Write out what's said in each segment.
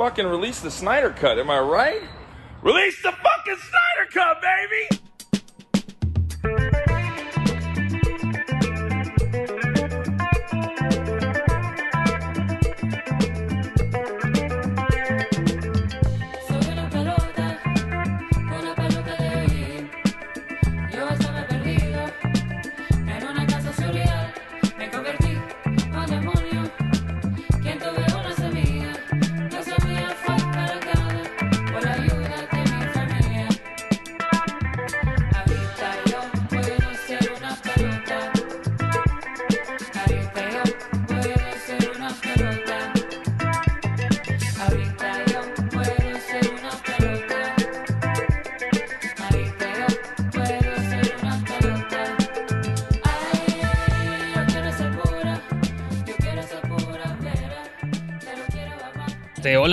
fucking release the Snyder Cut, am I right? Release the fucking Snyder Cut, baby!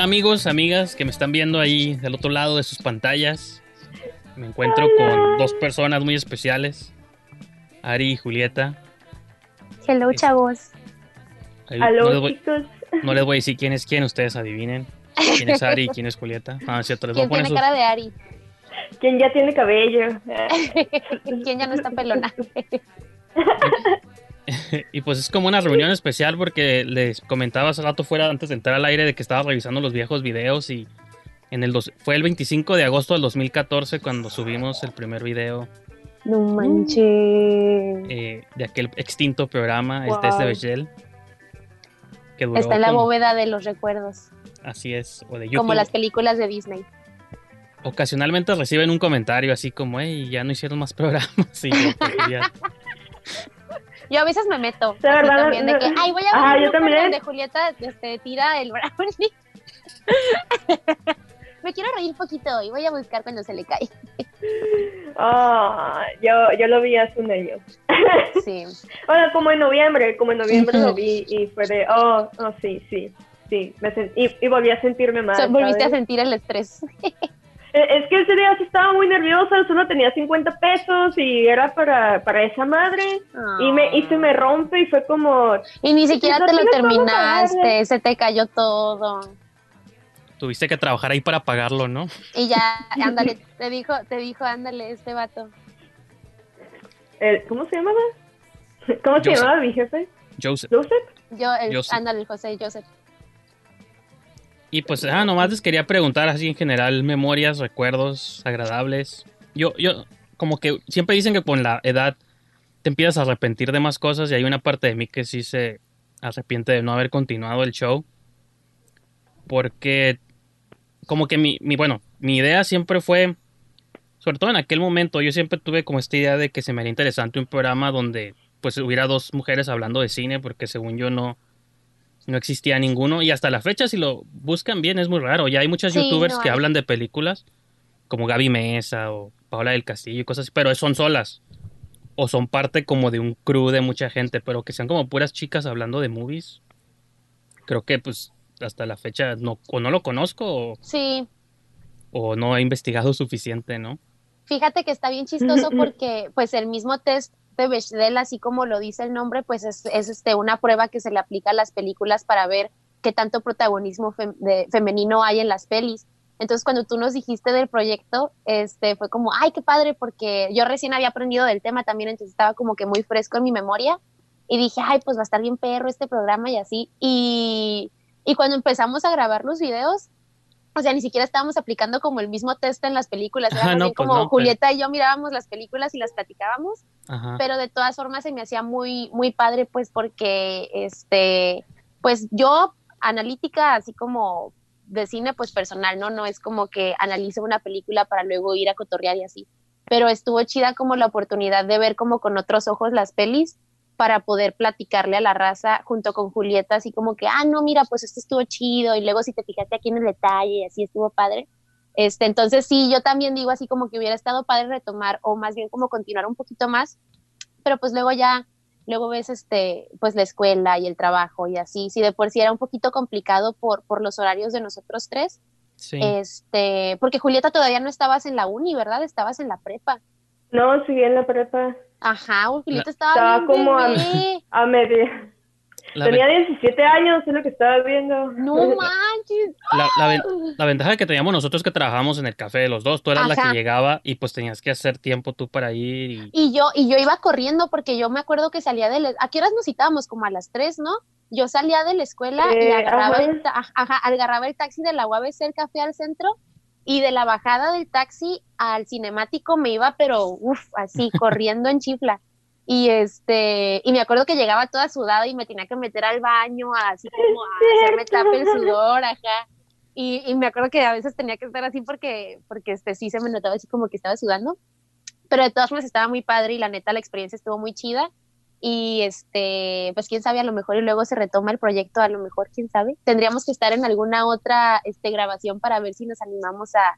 Amigos, amigas que me están viendo ahí del otro lado de sus pantallas. Me encuentro con dos personas muy especiales, Ari y Julieta. Hello, chavos. Hola, no, les voy, no les voy a decir quién es quién, ustedes adivinen. ¿Quién es Ari y quién es Julieta? Ah, cierto, les ¿Quién tiene cara de Ari? ¿Quién ya tiene cabello? ¿Quién ya no está pelona? y pues es como una reunión especial porque les comentaba hace rato fuera antes de entrar al aire de que estaba revisando los viejos videos y en el fue el 25 de agosto del 2014 cuando subimos el primer video. No manches. Eh, de aquel extinto programa, el test de Bechel. Está en la bóveda de los recuerdos. Así es. O de Como las películas de Disney. Ocasionalmente reciben un comentario así como, hey, ya no hicieron más programas. Y yo, pues, Yo a veces me meto. De verdad, también, de que, ay, voy a ver yo también. donde Julieta este, tira el brownie. me quiero reír poquito y voy a buscar cuando se le cae. Oh, yo, yo lo vi hace un año. Sí. bueno, como en noviembre, como en noviembre lo vi y fue de, oh, oh sí, sí, sí. Me y, y, volví a sentirme mal. volviste a sentir el estrés. Eh, es que ese día sí estaba muy nerviosa, solo tenía 50 pesos y era para, para esa madre. Y, me, y se me rompe y fue como... Y ni siquiera te lo terminaste, se te cayó todo. Tuviste que trabajar ahí para pagarlo, ¿no? Y ya, ándale, te dijo, te dijo, ándale, este vato. ¿Cómo se llamaba? ¿Cómo se llamaba mi jefe? Joseph. ¿Joseph? Yo, ándale, José, Joseph. Y pues, ah, nomás les quería preguntar así en general, memorias, recuerdos agradables. Yo, yo, como que siempre dicen que con la edad te empiezas a arrepentir de más cosas y hay una parte de mí que sí se arrepiente de no haber continuado el show. Porque como que mi, mi bueno, mi idea siempre fue, sobre todo en aquel momento, yo siempre tuve como esta idea de que se me haría interesante un programa donde pues hubiera dos mujeres hablando de cine, porque según yo no, no existía ninguno. Y hasta la fecha, si lo buscan bien, es muy raro. Ya hay muchas youtubers que hablan de películas, como Gaby Mesa o Paola del Castillo y cosas así, pero son solas. O son parte como de un crew de mucha gente, pero que sean como puras chicas hablando de movies. Creo que pues hasta la fecha no, o no lo conozco o, sí. o no he investigado suficiente, ¿no? Fíjate que está bien chistoso porque pues el mismo test de Bechdel, así como lo dice el nombre, pues es, este, una prueba que se le aplica a las películas para ver qué tanto protagonismo femenino hay en las pelis. Entonces, cuando tú nos dijiste del proyecto, este, fue como, ay, qué padre, porque yo recién había aprendido del tema también, entonces estaba como que muy fresco en mi memoria. Y dije, ay, pues va a estar bien perro este programa y así. Y, y cuando empezamos a grabar los videos, o sea, ni siquiera estábamos aplicando como el mismo test en las películas, era pues como Julieta y yo mirábamos las películas y las platicábamos, pero de todas formas se me hacía muy, muy padre, pues porque, este, pues yo, analítica, así como de cine, pues personal, ¿no? No es como que analice una película para luego ir a cotorrear y así, pero estuvo chida como la oportunidad de ver como con otros ojos las pelis para poder platicarle a la raza junto con Julieta, así como que, ah, no, mira, pues esto estuvo chido, y luego si te fijaste aquí en el detalle, así estuvo padre. Este, entonces sí, yo también digo así como que hubiera estado padre retomar, o más bien como continuar un poquito más, pero pues luego ya, luego ves este, pues la escuela y el trabajo y así, si de por sí era un poquito complicado por, por los horarios de nosotros tres, sí. este, porque Julieta todavía no estabas en la uni, ¿verdad? Estabas en la prepa. No, seguí en la prepa. Ajá, Julieta estaba, estaba como a, media. Tenía 17 años, es lo que estaba viendo. No manches. La, ventaja que teníamos nosotros que trabajábamos en el café de los dos, tú eras la que llegaba y pues tenías que hacer tiempo tú para ir. Y... yo y yo iba corriendo porque yo me acuerdo que salía de... ¿A qué horas nos citábamos? Como a las 3, ¿no? Yo salía de la escuela y eh, agarraba, el, agarraba el taxi de la UABC, el café al centro y de la bajada del taxi al cinemático me iba, pero uff, así, corriendo en chifla. Y este, y me acuerdo que llegaba toda sudada y me tenía que meter al baño, así como a hacerme tape el sudor, ajá. Y, y, me acuerdo que a veces tenía que estar así porque, porque este, sí se me notaba así como que estaba sudando. Pero de todas formas estaba muy padre y la neta la experiencia estuvo muy chida. Y este, pues quién sabe, a lo mejor y luego se retoma el proyecto, a lo mejor, quién sabe. Tendríamos que estar en alguna otra este, grabación para ver si nos animamos a,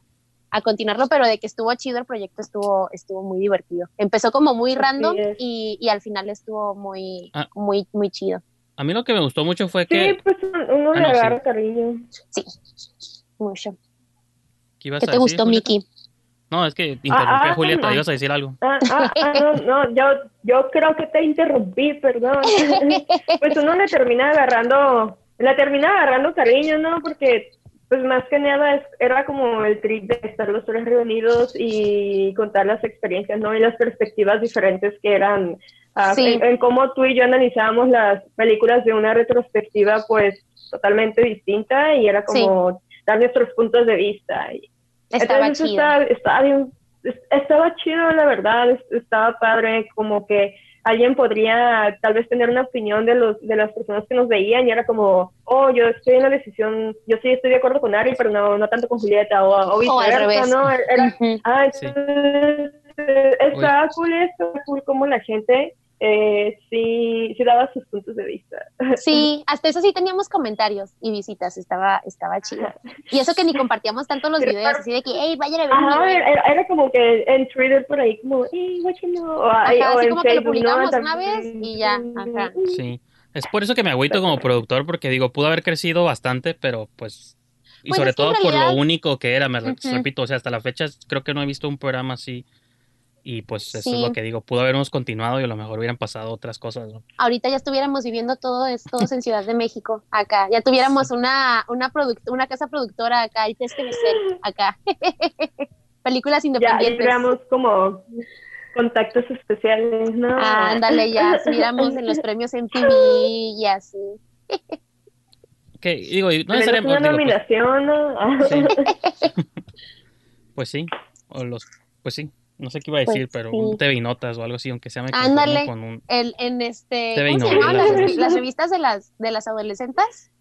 a continuarlo, pero de que estuvo chido el proyecto estuvo, estuvo muy divertido. Empezó como muy random y, y, al final estuvo muy, ah. muy, muy chido. A mí lo que me gustó mucho fue que... Sí, pues uno le ah, agarra cariño. Sí, mucho. ¿Qué, te gustó, Miki? No, es que interrumpí a ah, Julieta, ibas a decir algo. no, no, yo, yo creo que te interrumpí, perdón. pues uno le termina agarrando, la termina agarrando cariño, ¿no? Porque pues más que nada era como el trip de estar los tres reunidos y contar las experiencias, ¿no? Y las perspectivas diferentes que eran, ah, en, cómo tú y yo analizábamos las películas de una retrospectiva, pues totalmente distinta y era como dar nuestros puntos de vista. Y, estaba chido. Estaba, estaba, bien, estaba chido, la verdad, estaba padre, como que alguien podría tal vez tener una opinión de los de las personas que nos veían y era como, oh, yo estoy en la decisión, yo sí estoy de acuerdo con Ari, pero no, no tanto con Julieta, o, o viceversa, ¿no? Era, ah, estaba cool esto, cool como la gente eh, sí, sí daba sus puntos de vista. Sí, hasta eso sí teníamos comentarios y visitas, estaba, estaba chido. Y eso que ni compartíamos tanto los videos, así de que, hey, vayan a ver. Ajá, era, era, como que en Twitter por ahí, como, hey, what you know? O, ajá, así como que lo publicamos una vez y ya, ajá. Sí, es por eso que me agüito como productor, porque digo, pudo haber crecido bastante, pero pues... Y pues sobre todo por lo único que era, me repito, o sea, hasta la fecha creo que no he visto un programa así y pues eso es lo que digo, pudo habernos continuado y a lo mejor hubieran pasado otras cosas. Ahorita ya estuviéramos viviendo todo esto en Ciudad de México, acá. Ya tuviéramos una, una, una casa productora acá, el TSTVC acá. Películas independientes. Ya como contactos especiales, ¿no? ándale, ya estuviéramos en los premios MTV y así. Que digo, no necesariamente. Una pues nominación, ¿no? pues sí, o los, pues sí, no sé qué iba a decir, pues pero un TV Notas o algo así, aunque sea me Ándale, con un el, en este, ¿cómo se llama? Las, las, revistas de las, de las adolescentes.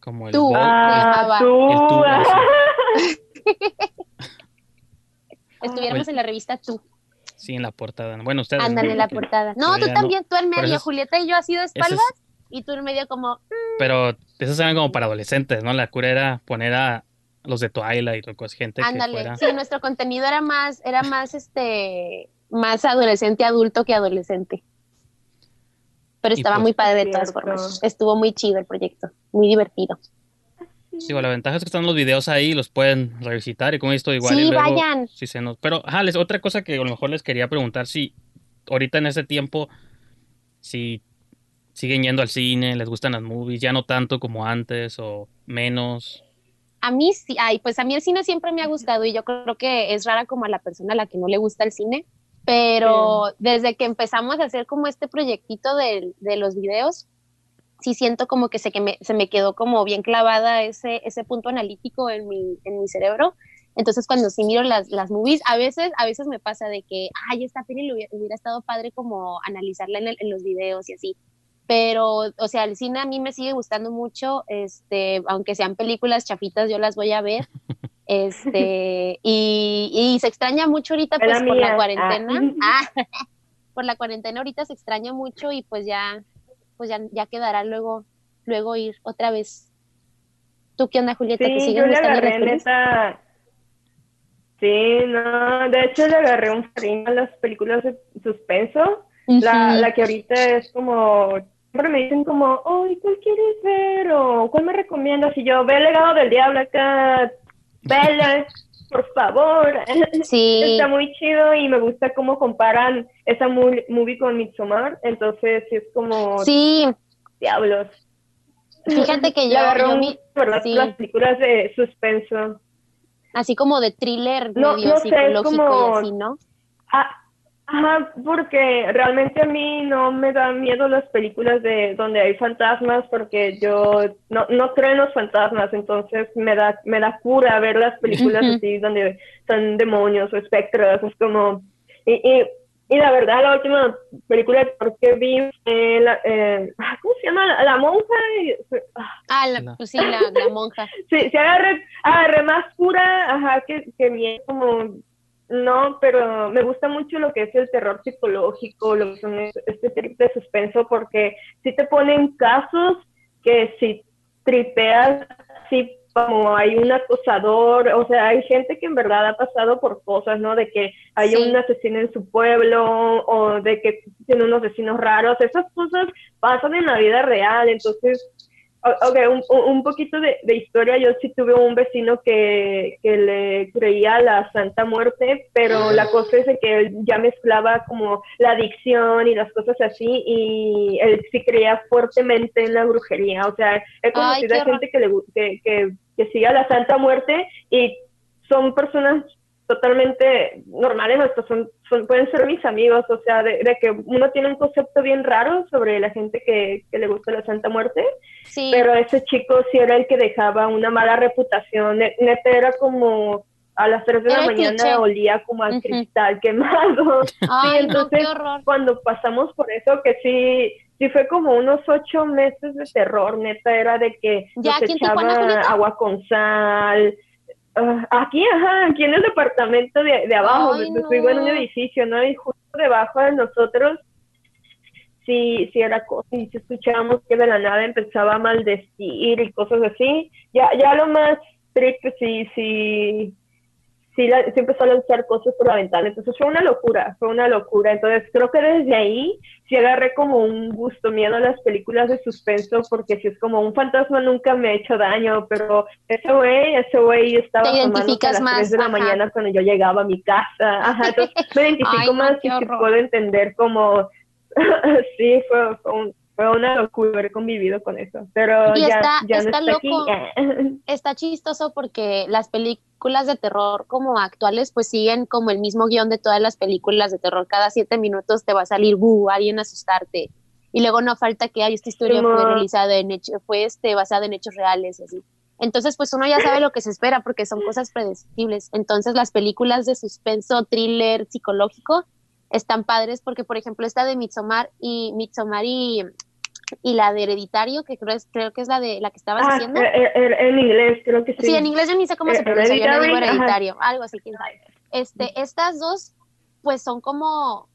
Como el tú, Bol, ah, el, tú. Estuviéramos en la revista Tú. Sí, en la portada. Bueno, ustedes. Ándale, en la portada. No, tú también, tú en medio. Julieta y yo así de espaldas y tú en medio como... Mm". Pero esas eran como para adolescentes, ¿no? La cura era poner a, los de Twilight o cosas, gente Ándale, que fuera... sí, nuestro contenido era más, era más, este, más adolescente adulto que adolescente. Pero estaba pues, muy padre de todas formas. Estuvo muy chido el proyecto, muy divertido. Sí, bueno, la ventaja es que están los videos ahí, los pueden revisitar y como esto igual. Sí, vayan. Sí, se nos... Pero, ajá, les, otra cosa que a lo mejor les quería preguntar, si ahorita en ese tiempo, si siguen yendo al cine, les gustan las movies, ya no tanto como antes o menos a mí sí, ay, pues a mí el cine siempre me ha gustado y yo creo que es rara como a la persona a la que no le gusta el cine, pero desde que empezamos a hacer como este proyectito de, de los videos, sí siento como que, se, que me, se me quedó como bien clavada ese, ese punto analítico en mi, en mi cerebro. Entonces cuando sí miro las, las movies, a veces, a veces me pasa de que, ay, esta peli hubiera, hubiera estado padre como analizarla en, en los videos y así pero, o sea, el cine a mí me sigue gustando mucho, este, aunque sean películas chafitas, yo las voy a ver, este, y, y se extraña mucho ahorita, pues, por la cuarentena, ah. por la cuarentena ahorita se extraña mucho y pues ya, pues ya, ya quedará luego, luego ir otra vez. ¿Tú qué onda, Julieta? Sí, ¿Te yo le agarré neta... Sí, no, de hecho le agarré un cariño a las películas de suspenso, la, la que ahorita es como siempre me dicen como, ay, ¿cuál quieres ver? O ¿cuál me recomiendas? Y yo, ve el legado del diablo acá, vele, por favor. Sí. Está muy chido y me gusta cómo comparan esa movie con Midsommar. Entonces, sí es como... Sí. diablos. Fíjate que yo, yo mi- las películas de suspenso. así como de thriller No, medio no sé, psicológico como- y así, ¿no? Ah, ajá, porque realmente a mí no me dan miedo las películas de donde hay fantasmas, porque yo no, no creo en los fantasmas, entonces me da, me da cura ver las películas así donde son demonios o espectros, es como... Y, y, y la verdad, la última película de terror que vi fue la, eh, ah, ¿cómo se llama? La, monja. y- ah, Ah, la, No. pues sí, la, la monja. Sí, se agarré, agarré más cura, ajá, que, que bien, como, no, pero me gusta mucho lo que es el terror psicológico, lo que son es- este trip de suspenso, porque sí te ponen casos que si tripeas, sí, como hay un acosador, o sea, hay gente que en verdad ha pasado por cosas, ¿no? De que hay Sí. un asesino en su pueblo, o de que tiene unos vecinos raros, esas cosas pasan en la vida real, entonces Ok, un, un- poquito de, de historia. Yo sí tuve un vecino que, que le creía a la Santa Muerte, pero la cosa es de que él ya mezclaba como la adicción y las cosas así, y él sí creía fuertemente en la brujería. O sea, he conocido a gente que, le, que, que, que sigue a la Santa Muerte y son personas totalmente normales, hasta son, son, pueden ser mis amigos, o sea, de, de que uno tiene un concepto bien raro sobre la gente que, que le gusta la Santa Muerte, Sí. pero ese chico sí era el que dejaba una mala reputación, Ne- neta era como a las 3 de la mañana cliché. olía como a Ujú. cristal quemado. Ay, no, entonces. Cuando pasamos por eso, que sí, sí fue como unos ocho meses de terror, neta, era de que ¿Ya nos echaba agua con sal. Ah, aquí, ajá, aquí en el departamento de, de abajo, Ay, vivo en un no. edificio, ¿no? Y justo debajo de nosotros sí, sí era cosa, y sí escuchábamos que de la nada empezaba a maldecir y cosas así. Ya, ya lo más triste sí, sí, sí, la- sí empezó a lanzar cosas por la ventana. Entonces fue una locura, fue una locura. Entonces creo que desde ahí sí agarré como un gusto, miedo a las películas de suspenso, porque si es como un fantasma nunca me ha hecho daño, pero ese güey, ese güey estaba Te identificas a las más, 3 de la ajá. mañana cuando yo llegaba a mi casa. Ajá, entonces me identifico Ay, más y sí puedo entender como sí, fue, fue, un- fue una locura haber convivido con eso, pero Y ya, está- ya no está está aquí. loco. Está chistoso porque las películas de terror como actuales pues siguen como el mismo guion de todas las películas de terror. Cada siete minutos te va a salir, ¡buh! alguien a asustarte. Y luego no falta que, ay, esta historia fue Simón. realizada en hechos, fue este, basada en hechos reales así. Entonces, pues uno ya sabe lo que se espera porque son cosas predecibles. Entonces, las películas de suspenso, thriller, psicológico, están padres porque, por ejemplo, esta de Midsommar y Midsommar y, y la de Hereditario, que creo, es, creo que es la de la que estabas Ah, diciendo. eh, eh, en inglés creo que sí. Sí, en inglés yo ni sé cómo Eh, se pronuncia, yo le digo ajá. hereditario, algo así, quién sabe. Este, estas dos, pues son como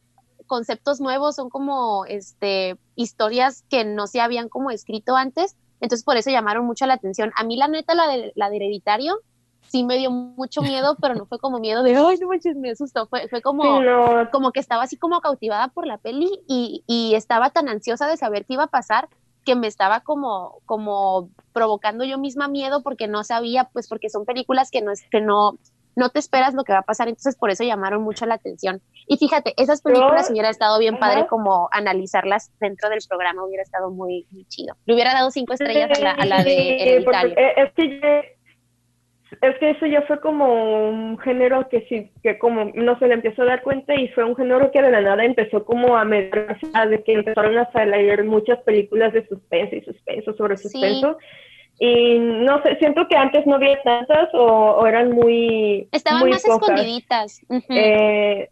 conceptos nuevos, son como este historias que no se habían como escrito antes, entonces por eso llamaron mucho la atención. A mí la neta, la de, la de hereditario, sí me dio mucho miedo, pero no fue como miedo de, ay, no manches, me asustó, fue, fue como Sí, no, como que estaba así como cautivada por la peli y, y estaba tan ansiosa de saber qué iba a pasar que me estaba como, como provocando yo misma miedo porque no sabía, pues porque son películas que no es, que no, no te esperas lo que va a pasar, entonces por eso llamaron mucho la atención. Y fíjate, esas películas hubiera estado bien padre como analizarlas dentro del programa, hubiera estado muy, muy chido. Le hubiera dado cinco estrellas a la, a la de Sí, porque, es que es que eso ya fue como un género que sí, que como no se le empezó a dar cuenta y fue un género que de la nada empezó como a meterse, de que empezaron a salir muchas películas de suspenso y suspenso sobre Sí. suspenso. Y no sé, siento que antes no había tantas o, o eran muy, Estaban muy más pocas. escondiditas. Eh,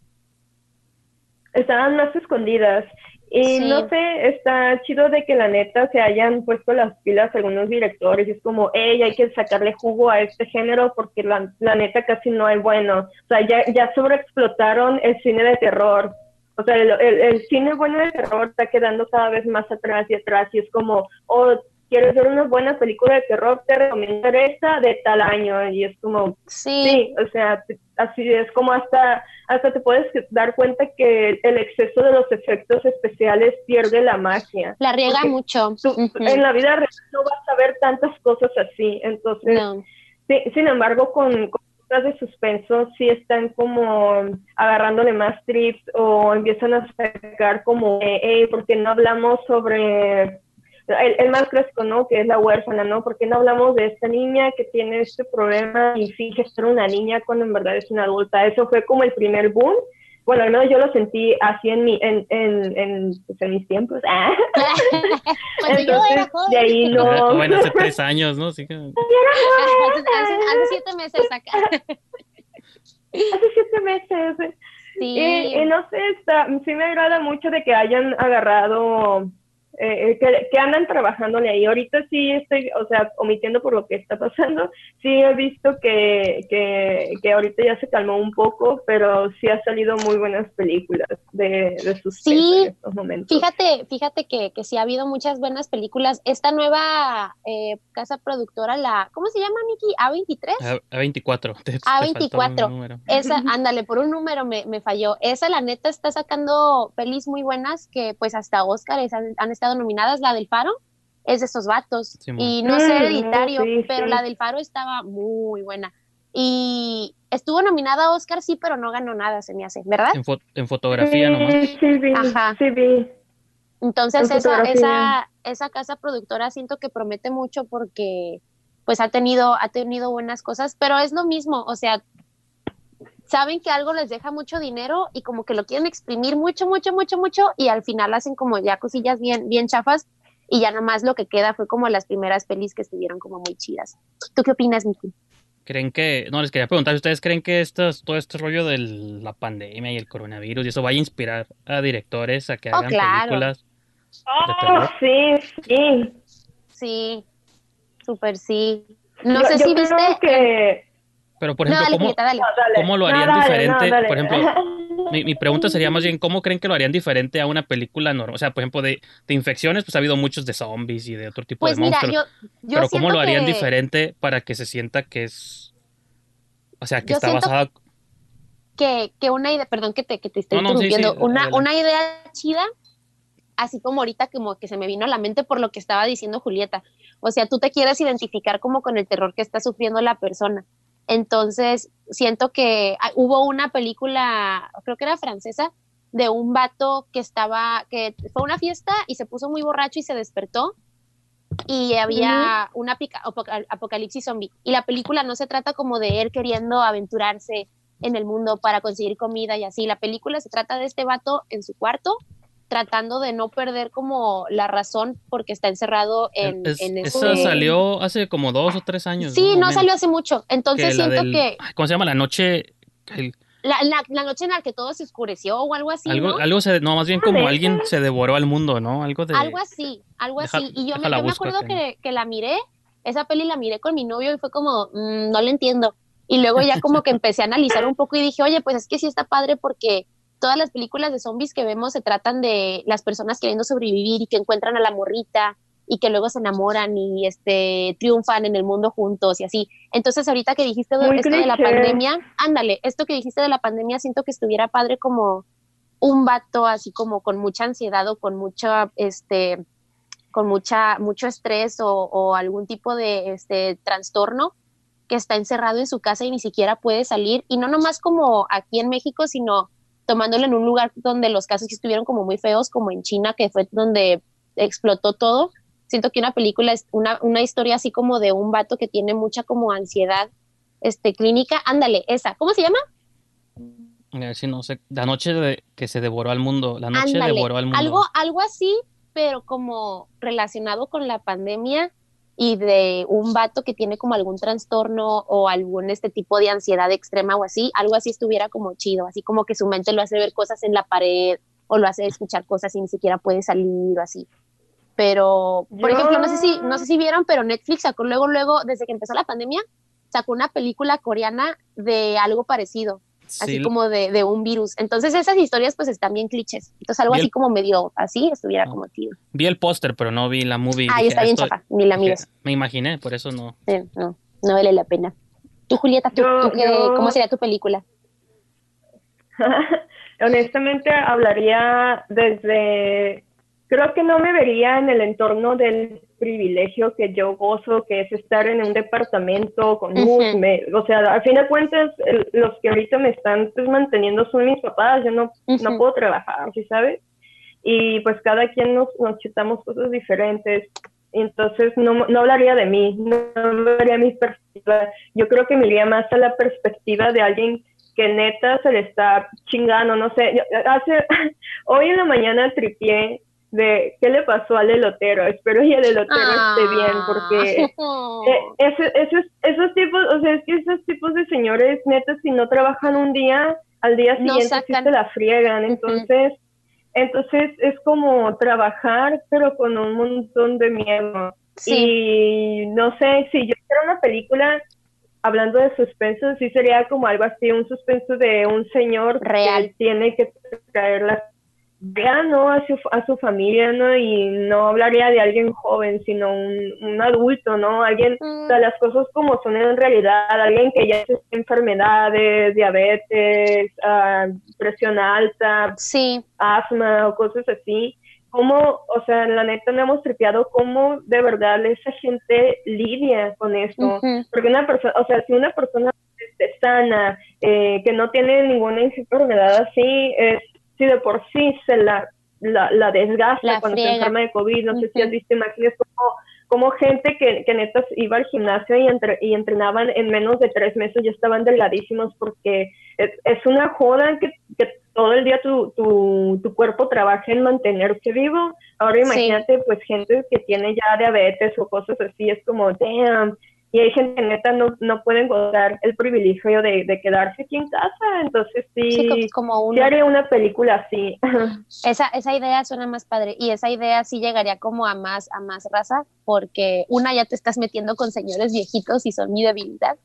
estaban más escondidas. Y Sí. no sé, está chido de que la neta se hayan puesto las pilas algunos directores. Y es como, hey, hay que sacarle jugo a este género porque la, la neta casi no hay bueno. O sea, ya, ya sobreexplotaron el cine de terror. O sea, el, el, el cine bueno de terror está quedando cada vez más atrás y atrás. Y es como, oh, quieres ver una buena película de terror, te recomiendo esta de tal año. Y es como, sí, Sí, o sea, así es como hasta, hasta te puedes dar cuenta que el exceso de los efectos especiales pierde la magia. la riega mucho. Tú. En la vida real no vas a ver tantas cosas así, entonces, No. sí, sin embargo, con, con cosas de suspenso sí están como agarrándole más trips o empiezan a sacar como, eh, hey, ¿por qué no hablamos sobre el, el, más clásico, ¿no? Que es la huérfana, ¿no? ¿Por qué no hablamos de esta niña que tiene este problema y finge ser una niña cuando en verdad es una adulta? Eso fue como el primer boom. Bueno, al menos yo lo sentí así en, mi, en, en, en, pues, en mis tiempos. Ah. Entonces, de ahí no... Bueno, hace tres años, ¿no? Sí que... hace, hace, siete meses acá. hace siete meses. Sí. Y, y, no sé, está, sí me agrada mucho de que hayan agarrado eh, que, que, andan trabajándole ahí. Ahorita sí estoy, o sea, omitiendo por lo que está pasando, sí he visto que, que, que ahorita ya se calmó un poco, pero sí ha salido muy buenas películas de, de sí, en estos momentos. Fíjate, fíjate que, que sí ha habido muchas buenas películas. Esta nueva eh, casa productora, la, ¿cómo se llama, Miki? A23. A24. Te, A24. Te Esa, ándale, por un número me, me, falló. Esa, la neta, está sacando pelis muy buenas que pues hasta Oscar han, han estado nominadas, la del Faro es de esos vatos. Sí, y no sé hereditario, sí, pero la del Faro estaba muy buena. Y estuvo nominada a Oscar, sí, pero no ganó nada, se me hace, ¿verdad? En, fo en fotografía nomás. Sí, vi, Ajá. vi. Entonces esa, esa, esa casa productora siento que promete mucho porque pues ha tenido, ha tenido buenas cosas, pero es lo mismo, o sea, saben que algo les deja mucho dinero y como que lo quieren exprimir mucho, mucho, mucho, mucho y al final hacen como ya cosillas bien, bien chafas y ya nomás lo que queda fue como las primeras pelis que estuvieron como muy chidas. ¿Tú qué opinas, Miki? ¿Creen que, no, les quería preguntar, ¿ustedes creen que estos, todo este rollo de la pandemia y el coronavirus y eso vaya a inspirar a directores a que hagan oh, claro. películas? Oh, sí, sí. Sí, súper sí. No yo, sé yo si creo viste... que pero, por ejemplo, no, dale, ¿cómo, Julieta, dale. ¿cómo, lo harían no, dale, diferente? dale. Por ejemplo, mi, mi, pregunta sería más bien, ¿cómo creen que lo harían diferente a una película normal? O sea, por ejemplo, de, de, infecciones, pues ha habido muchos de zombies y de otro tipo pues de monstruos. Mira, yo, yo pero ¿cómo lo harían que... diferente para que se sienta que es... O sea, que yo está basada... Que, que una idea, perdón que te, que te estoy no, no, sí, interrumpiendo, sí, una, una idea chida, así como ahorita como que se me vino a la mente por lo que estaba diciendo Julieta. O sea, tú te quieres identificar como con el terror que está sufriendo la persona. Entonces, siento que ah, hubo una película, creo que era francesa, de un vato que estaba, que fue a una fiesta y se puso muy borracho y se despertó y había uh -huh. una apocalipsis zombie. Y la película no se trata como de él queriendo aventurarse en el mundo para conseguir comida y así. La película se trata de este vato en su cuarto tratando de no perder como la razón porque está encerrado en, es, en ese... Esa salió hace como dos o tres años. Sí, no, no salió hace mucho. Entonces que siento del, que... ¿Cómo se llama? La noche... El... La, la, la, noche en la que todo se oscureció o algo así. Algo, ¿no? algo se, no, más bien como alguien se devoró al mundo, ¿no? Algo de. Algo así, algo deja, así. Y yo, me, yo me, acuerdo que, que, la miré, esa peli la miré con mi novio y fue como, mmm, no la entiendo. Y luego ya como que empecé a analizar un poco y dije, oye, pues es que sí está padre porque todas las películas de zombies que vemos se tratan de las personas queriendo sobrevivir y que encuentran a la morrita y que luego se enamoran y este triunfan en el mundo juntos y así. Entonces, ahorita que dijiste Muy esto cliché. de la pandemia, ándale, esto que dijiste de la pandemia siento que estuviera padre como un vato así como con mucha ansiedad o con mucha este con mucha mucho estrés o, o algún tipo de este trastorno que está encerrado en su casa y ni siquiera puede salir y no nomás como aquí en México, sino tomándolo en un lugar donde los casos estuvieron como muy feos, como en China, que fue donde explotó todo. Siento que una película es una, una historia así como de un vato que tiene mucha como ansiedad este, clínica. Ándale, esa. ¿Cómo se llama? Si no sé. La noche de, que se devoró al mundo. La noche Ándale, devoró al mundo. Algo, algo así, pero como relacionado con la pandemia y de un vato que tiene como algún trastorno o algún este tipo de ansiedad extrema o así, algo así estuviera como chido, así como que su mente lo hace ver cosas en la pared o lo hace escuchar cosas y ni siquiera puede salir o así. Pero, por Yo- ejemplo, no sé si no sé si vieron, pero Netflix sacó luego luego desde que empezó la pandemia sacó una película coreana de algo parecido, así Sí, como de, de un virus. Entonces esas historias pues están bien clichés. Entonces algo Vi el- así como medio así estuviera Ah. como chido. Vi el póster, pero no vi la movie. Ahí Dije, está "Ah, bien esto- chafa, ni la mires. Me imaginé, por eso no. No, no vale la pena. Tú, Julieta, ¿tú, Yo- tú qué- yo- ¿cómo sería tu película? Honestamente hablaría desde, creo que no me vería en el entorno del privilegio que yo gozo, que es estar en un departamento con luz, me- o sea, a fin de cuentas, el- los que ahorita me están pues, manteniendo son mis papás, yo no, no puedo trabajar, ¿sí sabes? y pues cada quien nos, nos chutamos cosas diferentes. Entonces no, no hablaría de mí, no hablaría de mi perspectiva. Yo creo que me iría más a la perspectiva de alguien que neta se le está chingando, no sé. Hace, hoy en la mañana tripié de qué le pasó al elotero. Espero que el elotero esté bien, porque Ah. eh, ese- esos, esos tipos, o sea, es que esos tipos de señores, neta, si no trabajan un día, al día No siguiente sí se la friegan. Entonces, entonces es como trabajar, pero con un montón de miedo. Sí, Y no sé, si yo hiciera una película hablando de suspenso, sí sería como algo así, un suspenso de un señor Real. que tiene que traer la ya no a su, a su familia, ¿no? Y no hablaría de alguien joven, sino un, un adulto, ¿no? Alguien, o sea, las cosas como son en realidad, alguien que ya tiene enfermedades, diabetes, ah, presión alta, sí, asma o cosas así. Cómo, o sea, la neta no hemos tripeado cómo de verdad esa gente lidia con esto. Porque una persona, o sea, si una persona este, sana, eh, que no tiene ninguna enfermedad así, es, si de por sí se la, la, la desgasta La cuando se enferma de COVID, no sé si has visto imágenes como, como gente que, que neta iba al gimnasio y, entre, y entrenaban en menos de tres meses ya estaban delgadísimos porque es, es una joda que, que todo el día tu, tu, tu cuerpo trabaja en mantenerse vivo. Ahora Sí. imagínate pues gente que tiene ya diabetes o cosas así, es como, damn, y hay gente que neta no, no pueden gozar el privilegio de, de quedarse aquí en casa, entonces sí, sí, co- como sí uno. haría una película así. Esa, esa idea suena más padre y esa idea sí llegaría como a más, a más raza porque una ya te estás metiendo con señores viejitos y son mi debilidad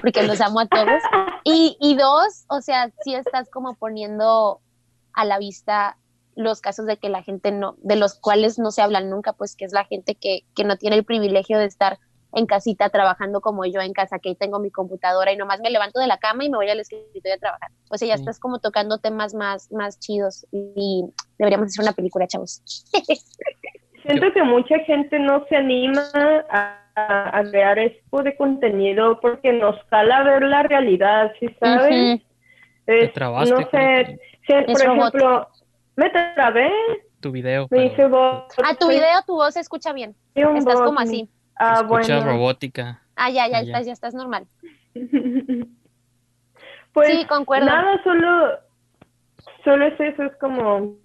porque los amo a todos y, y dos, o sea, sí estás como poniendo a la vista los casos de que la gente no, de los cuales no se hablan nunca, pues que es la gente que, que no tiene el privilegio de estar en casita trabajando como yo en casa, que ahí tengo mi computadora y nomás me levanto de la cama y me voy al escritorio a trabajar. O sea, ya Sí. estás como tocando temas más, más chidos y deberíamos hacer una película, chavos. Siento que mucha gente no se anima a, a- a crear este tipo de contenido porque nos cala ver la realidad, ¿sí sabes? Ujú. Es- trabaste, no sé, si, Es por robot. ejemplo, me trabé, Tu video. me pero dice vos. Ah, tu video, tu voz se escucha bien. Estás como así. Ah, bueno. robótica. Ah, ya, ya Ah, ya. estás, ya estás normal. pues Sí, concuerdo. nada, solo, solo es eso, es como,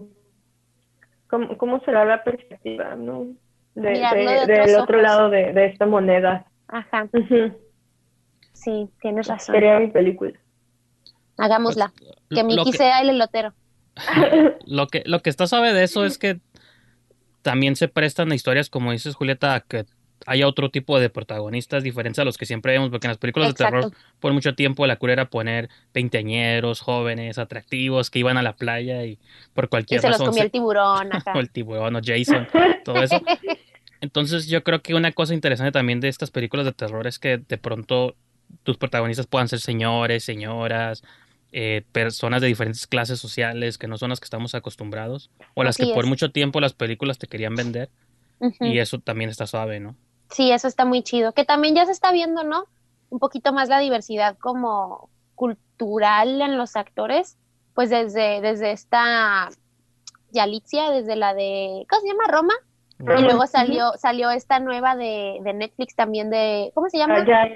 como ¿cómo será la perspectiva, no? De, de- de del otro ojos. lado de, de esta moneda. Ajá, sí, tienes razón. Sería mi película. Hagámosla. Que Lo Mickey que- sea el elotero. Lo que, lo que está suave de eso es que también se prestan a historias, como dices Julieta, a que haya otro tipo de protagonistas diferentes a los que siempre vemos, porque en las películas de terror por mucho tiempo la cura era poner veinteañeros, jóvenes, atractivos, que iban a la playa y por Y cualquier se los se- el tiburón. Ajá. o el tiburón o Jason, todo eso. Entonces yo creo que una cosa interesante también de estas películas de terror es que de pronto tus protagonistas puedan ser señores, señoras, eh, personas de diferentes clases sociales que no son las que estamos acostumbrados o las Así que por mucho tiempo las películas te querían vender y eso también está suave, ¿no? Sí, eso está muy chido. Que también ya se está viendo, ¿no? Un poquito más la diversidad como cultural en los actores. Pues desde, desde esta Yalitza, desde la de. ¿Cómo se llama? Roma. Y luego salió, salió esta nueva de, de Netflix también de. ¿Cómo se llama? Ah, ya,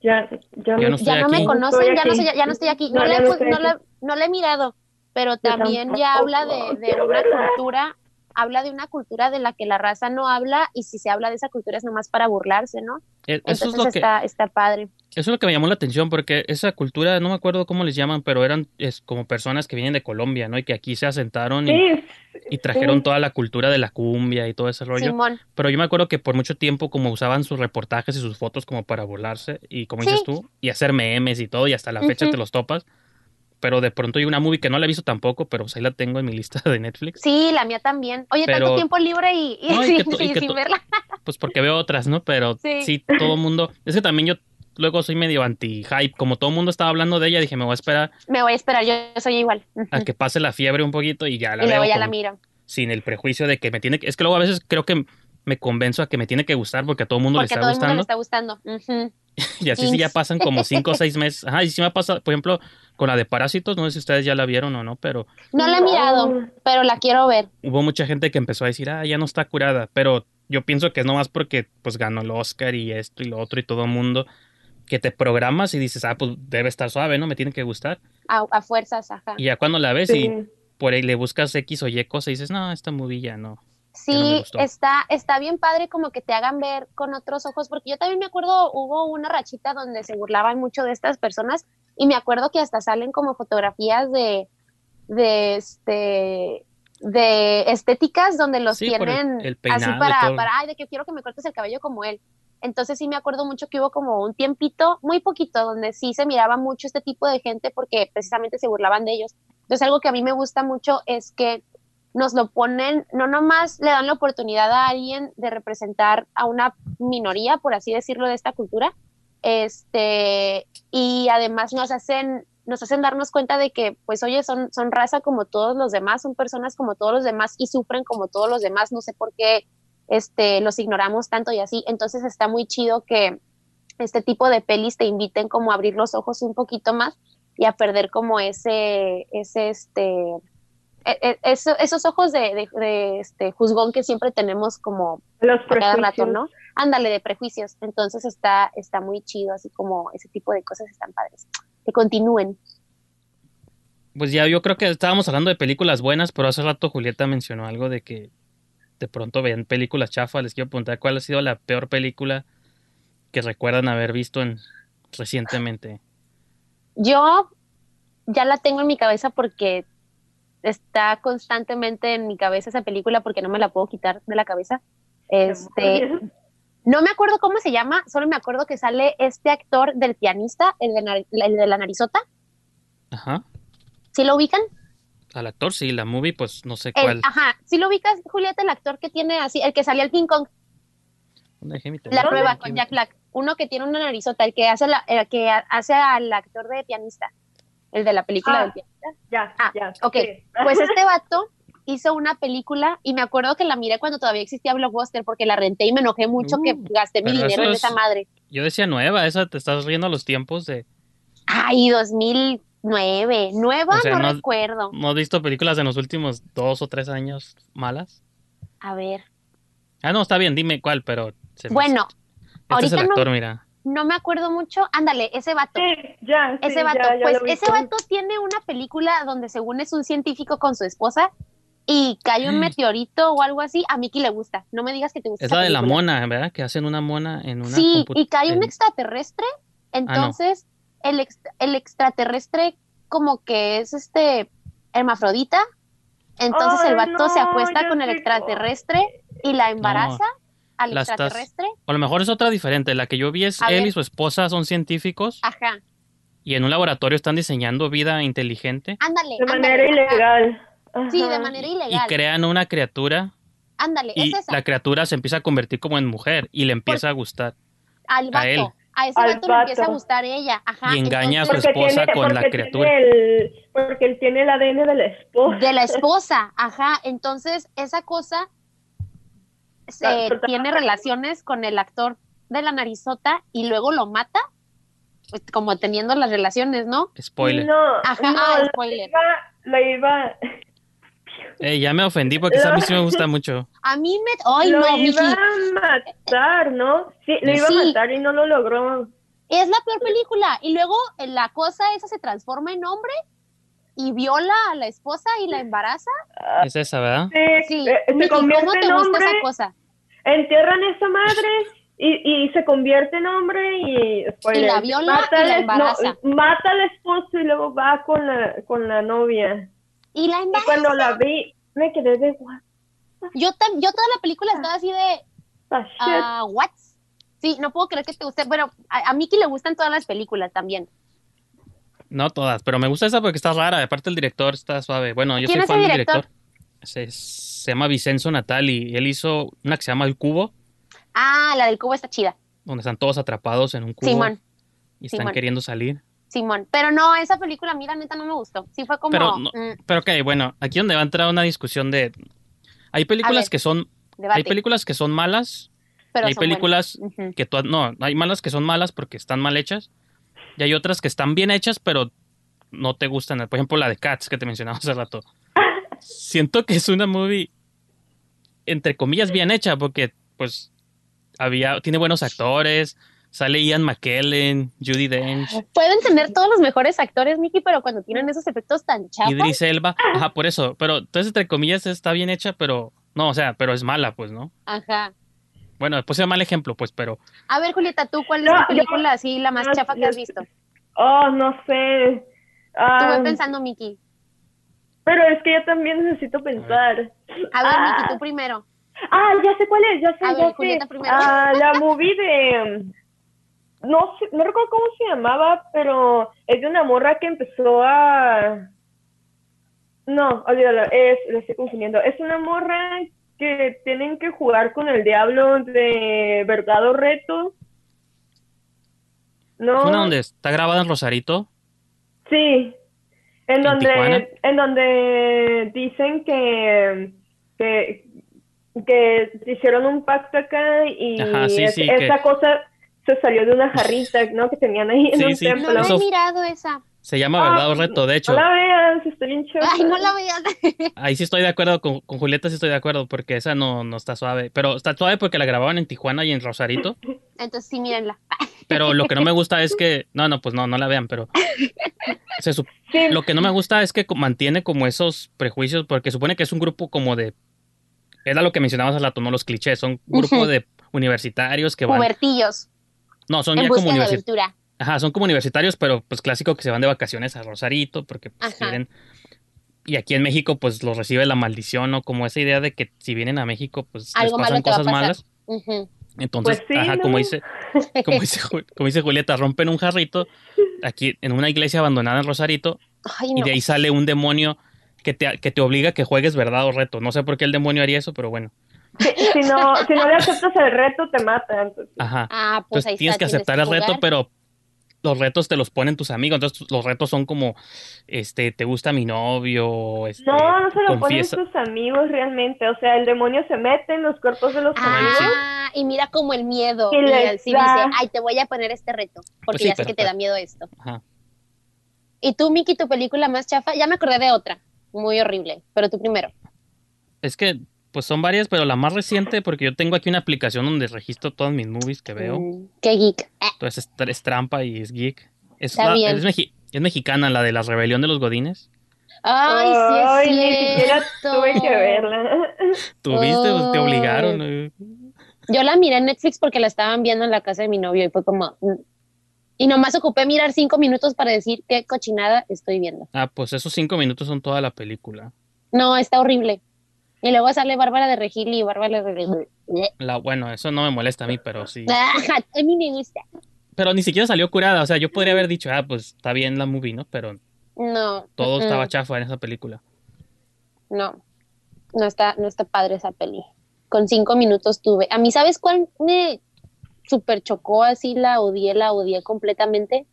ya, ya, Ya me- no ya no me conocen, ya no, sé, ya, ya no estoy aquí. No, No, la, he no pu- estoy no aquí. la- no la he mirado, pero también ya habla de, de una verla. cultura, habla de una cultura de la que la raza no habla y si se habla de esa cultura es nomás para burlarse, ¿no? Eh, Eso Entonces es lo que está, está padre. Eso es lo que me llamó la atención porque esa cultura, no me acuerdo cómo les llaman, pero eran es como personas que vienen de Colombia, ¿no? Y que aquí se asentaron y, Sí, y trajeron sí. toda la cultura de la cumbia y todo ese rollo. Simón. Pero yo me acuerdo que por mucho tiempo como usaban sus reportajes y sus fotos como para burlarse y como dices tú, y hacer memes y todo y hasta la fecha Ujú. te los topas. Pero de pronto hay una movie que no la he visto tampoco, pero pues ahí la tengo en mi lista de Netflix. Sí, la mía también. Oye, Pero- tanto tiempo libre y, y No, y sin, y verla. Pues porque veo otras, ¿no? Pero sí, Sí. todo el mundo... Es que también yo luego soy medio anti-hype. Como todo el mundo estaba hablando de ella, dije, me voy a esperar Me voy a esperar, yo soy igual. A que pase la fiebre un poquito y ya la y luego ya la miro. sin el prejuicio de que me tiene que... Es que luego a veces creo que me convenzo a que me tiene que gustar porque a todo el mundo le está a todo el mundo le gustando. está gustando. Ujú. y así sí ya pasan como cinco o seis meses. Ajá, y sí me ha pasado, por ejemplo, con la de Parásitos, no sé si ustedes ya la vieron o no, pero No la he mirado, pero la quiero ver. hubo mucha gente que empezó a decir, ah, ya no está curada, pero yo pienso que es nomás porque pues ganó el Oscar y esto y lo otro y todo el mundo, que te programas y dices, ah, pues debe estar suave, ¿no? Me tiene que gustar. A, a fuerzas, ajá. Y ya cuando la ves Sí. y por ahí le buscas X o Y cosa y dices, no, esta movie ya no. Sí, no está, está bien padre como que te hagan ver con otros ojos, porque yo también me acuerdo, hubo una rachita donde se burlaban mucho de estas personas y me acuerdo que hasta salen como fotografías de, de este de estéticas donde los Sí, por el- tienen el así peinado para, para, ay, de que quiero que me cortes el cabello como él. Entonces sí me acuerdo mucho que hubo como un tiempito, muy poquito, donde sí se miraba mucho este tipo de gente porque precisamente se burlaban de ellos. Entonces algo que a mí me gusta mucho es que nos lo ponen, no nomás le dan la oportunidad a alguien de representar a una minoría, por así decirlo, de esta cultura, este, y además nos hacen, nos hacen darnos cuenta de que, pues, oye, son, son raza como todos los demás, son personas como todos los demás y sufren como todos los demás, no sé por qué este, los ignoramos tanto y así, entonces está muy chido que este tipo de pelis te inviten como a abrir los ojos un poquito más y a perder como ese, ese, este, eso- esos ojos de, de- de, este juzgón que siempre tenemos como Los a cada rato, prejuicios. ¿no? Ándale, de prejuicios. Entonces está, está muy chido, así como ese tipo de cosas están padres. Que continúen. Pues ya yo creo que estábamos hablando de películas buenas, pero hace rato Julieta mencionó algo de que de pronto ven películas chafas. Les quiero preguntar cuál ha sido la peor película que recuerdan haber visto en, recientemente. Yo ya la tengo en mi cabeza porque está constantemente en mi cabeza esa película porque no me la puedo quitar de la cabeza. Este, no me acuerdo cómo se llama, solo me acuerdo que sale este actor del pianista, el de, el de la narizota. Ajá. ¿Sí lo ubican? Al actor, sí, la movie, pues no sé El- cuál. ajá, ¿sí lo ubicas, Julieta, el actor que tiene así, el que salía al King Kong? ¿Dónde dejé mi La prueba con Jack Black. Uno que tiene una narizota, el que hace, la, el que hace al actor de pianista. El de la película Ah. del pianista. Ya, Ah, ya. ok. sí. Pues este vato hizo una película y me acuerdo que la miré cuando todavía existía Blockbuster porque la renté y me enojé mucho que Uh, gasté mi dinero en es- esa madre. Yo decía nueva, esa te estás riendo a los tiempos de... Ay, 2009. Nueva O sea, no, no- recuerdo. ¿No has visto películas en los últimos dos o tres años malas? A ver. Ah, no, está bien, dime cuál, pero... se me- Bueno, Este es el ahorita no- actor, mira. No me acuerdo mucho. Ándale, ese vato. Sí, ya. sí, Ese vato, ya, ya pues ese vato tiene una película donde según es un científico con su esposa y cae un Mm. meteorito o algo así, a Miki le gusta. No me digas que te gusta. Es esa la de la mona, ¿verdad? Que hacen una mona en una... Sí, y cae un extraterrestre, Ah, entonces el, ex- el extraterrestre como que es este hermafrodita, entonces el vato se acuesta con el extraterrestre y la embaraza al la estás- extraterrestre. O a lo mejor es otra diferente. La que yo vi es A él ver. y su esposa son científicos Ajá, y en un laboratorio están diseñando vida inteligente ándale. De ándale, manera ajá. ilegal. Sí, Ajá. de manera y ilegal. crean una criatura Ándale, y es esa. la criatura se empieza a convertir como en mujer y le empieza a gustar. al vato. a él. A ese vato, le empieza a gustar ella. Ajá. Y engaña a su entonces- esposa tiene, con la porque criatura. El, porque él tiene el ADN de la esposa. De la esposa, ajá. Entonces, esa cosa se, Ah, tiene relaciones con el actor de la narizota y luego lo mata, pues, como teniendo las relaciones, ¿no? Spoiler. No, Ajá, no, ah, iba, la iba, ya me ofendí porque esa a mí sí me gusta mucho. A mí me... ¡Ay, lo no, iba a matar, ¿no? Sí, lo iba Sí. a matar y no lo logró. Es la peor película. Y luego eh, la cosa esa se transforma en hombre y viola a la esposa y la embaraza. Es esa, ¿verdad? Sí, Sí, eh, se convierte ¿cómo te en gusta hombre, esa cosa? entierran a esa madre y, y se convierte en hombre y, spoiler, Y la viola mata, y la al- embaraza. no, mata al esposo y luego va con la, con la novia. Y la Y cuando la vi, me quedé de what Yo, tam- yo toda la película estaba así de... Ah, what? Sí, no puedo creer que te guste. Bueno, a, a Miki le gustan todas las películas también. No todas, pero me gusta esa porque está rara. Aparte el director está suave. Bueno, yo ¿Quién soy fan el del director? Se, se llama Vicenzo Natali. Él hizo una que se llama El Cubo, Ah, la del cubo está chida. donde están todos atrapados en un cubo Simón, y están Simón. queriendo salir. Simón. Pero no, esa película, mira, neta, no me gustó. Sí fue como... Pero no- mm, Pero ok, bueno, aquí donde va a entrar una discusión de... Hay películas ver. que son... debate. Hay películas que son malas pero hay películas buenas. Que tú, no, hay malas que son malas porque están mal hechas y hay otras que están bien hechas pero no te gustan. Por ejemplo, la de Cats que te mencionaba hace rato. Siento que es una movie entre comillas bien hecha porque pues había tiene buenos actores, sale Ian McKellen, Judy Dench, Pueden tener todos los mejores actores, Miki, pero cuando tienen esos efectos tan chafas. Idris Elba, ajá, por eso, pero entonces entre comillas está bien hecha, pero no, o sea, pero es mala, pues, ¿no? Ajá. Bueno, pues es mal ejemplo, pues, pero A ver, Julieta, ¿tú cuál es No, tu yo- película así, la más no, chafa que yo- has visto? Oh, no sé. Tú Ah, vas pensando, Miki. pero es que yo también necesito pensar. A ver, Ah. Miki, tú primero. Ah, ya sé cuál es, ya sé, A ya ver, sé. Julieta primero. Ah, la movie de... No sé, no recuerdo cómo se llamaba, pero es de una morra que empezó a... No, olvídalo, es, lo estoy confundiendo. Es una morra que tienen que jugar con el diablo de verdad o reto. No. es una donde está grabada en Rosarito. Sí, en donde, en donde dicen que, que, que hicieron un pacto acá y Ajá, sí, es- sí, esa que- cosa se salió de una jarrita, ¿no? Que tenían ahí en Sí, un sí. No templo. Eso- he mirado esa. Se llama Verdad o Reto, de hecho. No la veas, está bien chévere. Ay, no la veas. Ahí sí estoy de acuerdo, con, con Julieta sí estoy de acuerdo, porque esa no, no está suave. Pero está suave porque la grababan en Tijuana y en Rosarito. Entonces sí, mírenla. Pero lo que no me gusta es que. No, no, pues no, no la vean, pero. se sup- Sí, Lo que no me gusta es que mantiene como esos prejuicios, porque supone que es un grupo como de. Era lo que mencionabas hace rato, ¿no? Los clichés. Son un grupo de universitarios que van. Pubertillos. No, son En ya como busca universitarios. Ajá, son como universitarios, pero pues clásico que se van de vacaciones a Rosarito, porque pues, quieren. Y aquí en México, pues los recibe la maldición, ¿no? Como esa idea de que si vienen a México, pues Algo les malo pasan cosas pasar. malas. Entonces, Pues sí, ajá, ¿no? como dice, como dice, como dice Julieta, rompen un jarrito aquí en una iglesia abandonada en Rosarito, Ay, y no. de ahí sale un demonio que te, que te obliga a que juegues verdad o reto. No sé por qué el demonio haría eso, pero bueno. si, si no, si no le aceptas el reto, te mata. entonces. Ajá. Ah, pues Entonces ahí tienes está, que aceptar el reto, pero los retos te los ponen tus amigos. Entonces los retos son como, este, te gusta mi novio, este, No, no se lo ponen confiesa. tus amigos realmente. O sea, el demonio se mete en los cuerpos de los sí. amigos. Ah, y mira como el miedo. Y así da- dice, ay, te voy a poner este reto, porque Pues sí, ya sé pero- que te da miedo esto. Ajá. Y tú, Miki, tu película más chafa, ya me acordé de otra, muy horrible, pero tú primero. Es que, pues son varias, pero la más reciente, porque yo tengo aquí una aplicación donde registro todas mis movies que veo. Mm, qué geek. Entonces es, es trampa y es geek. Es, Está la- bien. es, mexi- es mexicana, la de la rebelión de los godines. Ay, Ay, sí ni es siquiera cierto. tuve que verla. ¿Tuviste? Pues te Ay. obligaron. eh. Yo la miré en Netflix porque la estaban viendo en la casa de mi novio y fue como... mm. Y nomás ocupé mirar cinco minutos para decir qué cochinada estoy viendo. Ah, pues esos cinco minutos son toda la película. No, está horrible. Y luego sale Bárbara de Regil y Bárbara de Regil. La, bueno, eso no me molesta a mí, pero sí. A mí me gusta. Pero ni siquiera salió curada. O sea, yo podría haber dicho, ah, pues está bien la movie, ¿no? Pero No. todo estaba chafa en esa película. No. No está, no está padre esa peli. Con cinco minutos tuve. A mí, ¿sabes cuál me super chocó así? La odié, la odié completamente.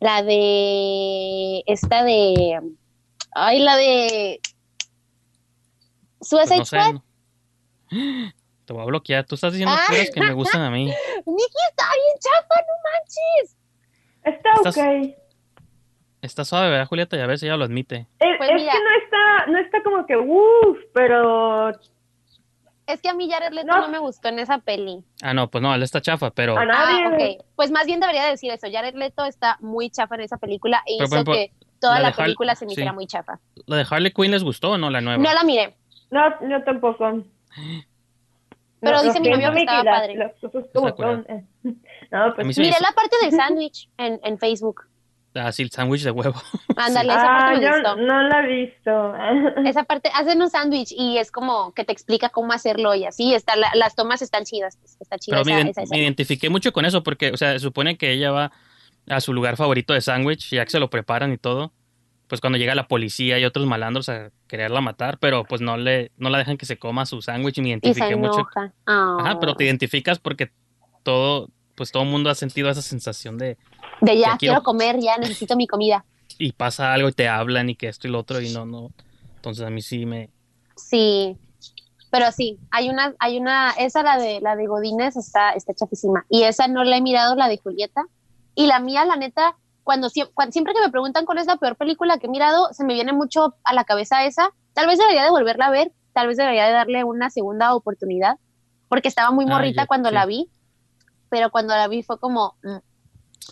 La de. Esta de. Ay, la de. Pues Suicide no sé. Te voy a bloquear. Tú estás diciendo Ah. cosas que me gustan a mí. Miki está bien chafa, no manches. Está Estás- ok. Está suave, ¿verdad, Julieta? Ya ves, ella lo admite. Es, Pues es mira. que no está, no está como que uff, pero Es que a mí Jared Leto No. no, me gustó en esa peli. Ah, no, pues no, él está chafa, pero... a nadie. Ah, ok. Pues más bien debería decir eso. Jared Leto está muy chafa en esa película e Pero, hizo ejemplo, que toda la película se me sí. hiciera muy chafa. ¿La de Harley Quinn les gustó o no, la nueva? No la miré. No, yo tampoco. Pero No, dice mi novio que estaba padre. Está curada. son. No, pues Miré hizo- la parte del sándwich en, en Facebook. Ah, sí, el sándwich de huevo. Ándale, esa Ah, parte me yo gustó. no la he visto. Esa parte, hacen un sándwich y es como que te explica cómo hacerlo y así. Está, la- las tomas están chidas. pues, Está chida Pero me, esa, ident- esa me escena. identifiqué mucho con eso porque, o sea, se supone que ella va a su lugar favorito de sándwich, ya que se lo preparan y todo. Pues cuando llega la policía y otros malandros a quererla matar, pero pues no le no la dejan que se coma su sándwich y me Y identifiqué mucho. enoja. Ah. Ajá, pero te identificas porque todo, pues todo el mundo ha sentido esa sensación de De ya, Ya quiero- quiero comer, ya necesito mi comida. y pasa algo y te hablan y que esto y lo otro y no, no. Entonces a mí sí me, Sí. Pero sí, hay una, hay una, esa la de la de Godínez está, está chafísima. Y esa no la he mirado, la de Julieta. Y la mía, la neta, cuando, sie- cuan- siempre que me preguntan cuál es la peor película que he mirado, se me viene mucho a la cabeza esa. Tal vez debería de volverla a ver, tal vez debería de darle una segunda oportunidad, porque estaba muy Ah, morrita cuando sí. la vi, pero cuando la vi fue como... mm, mm.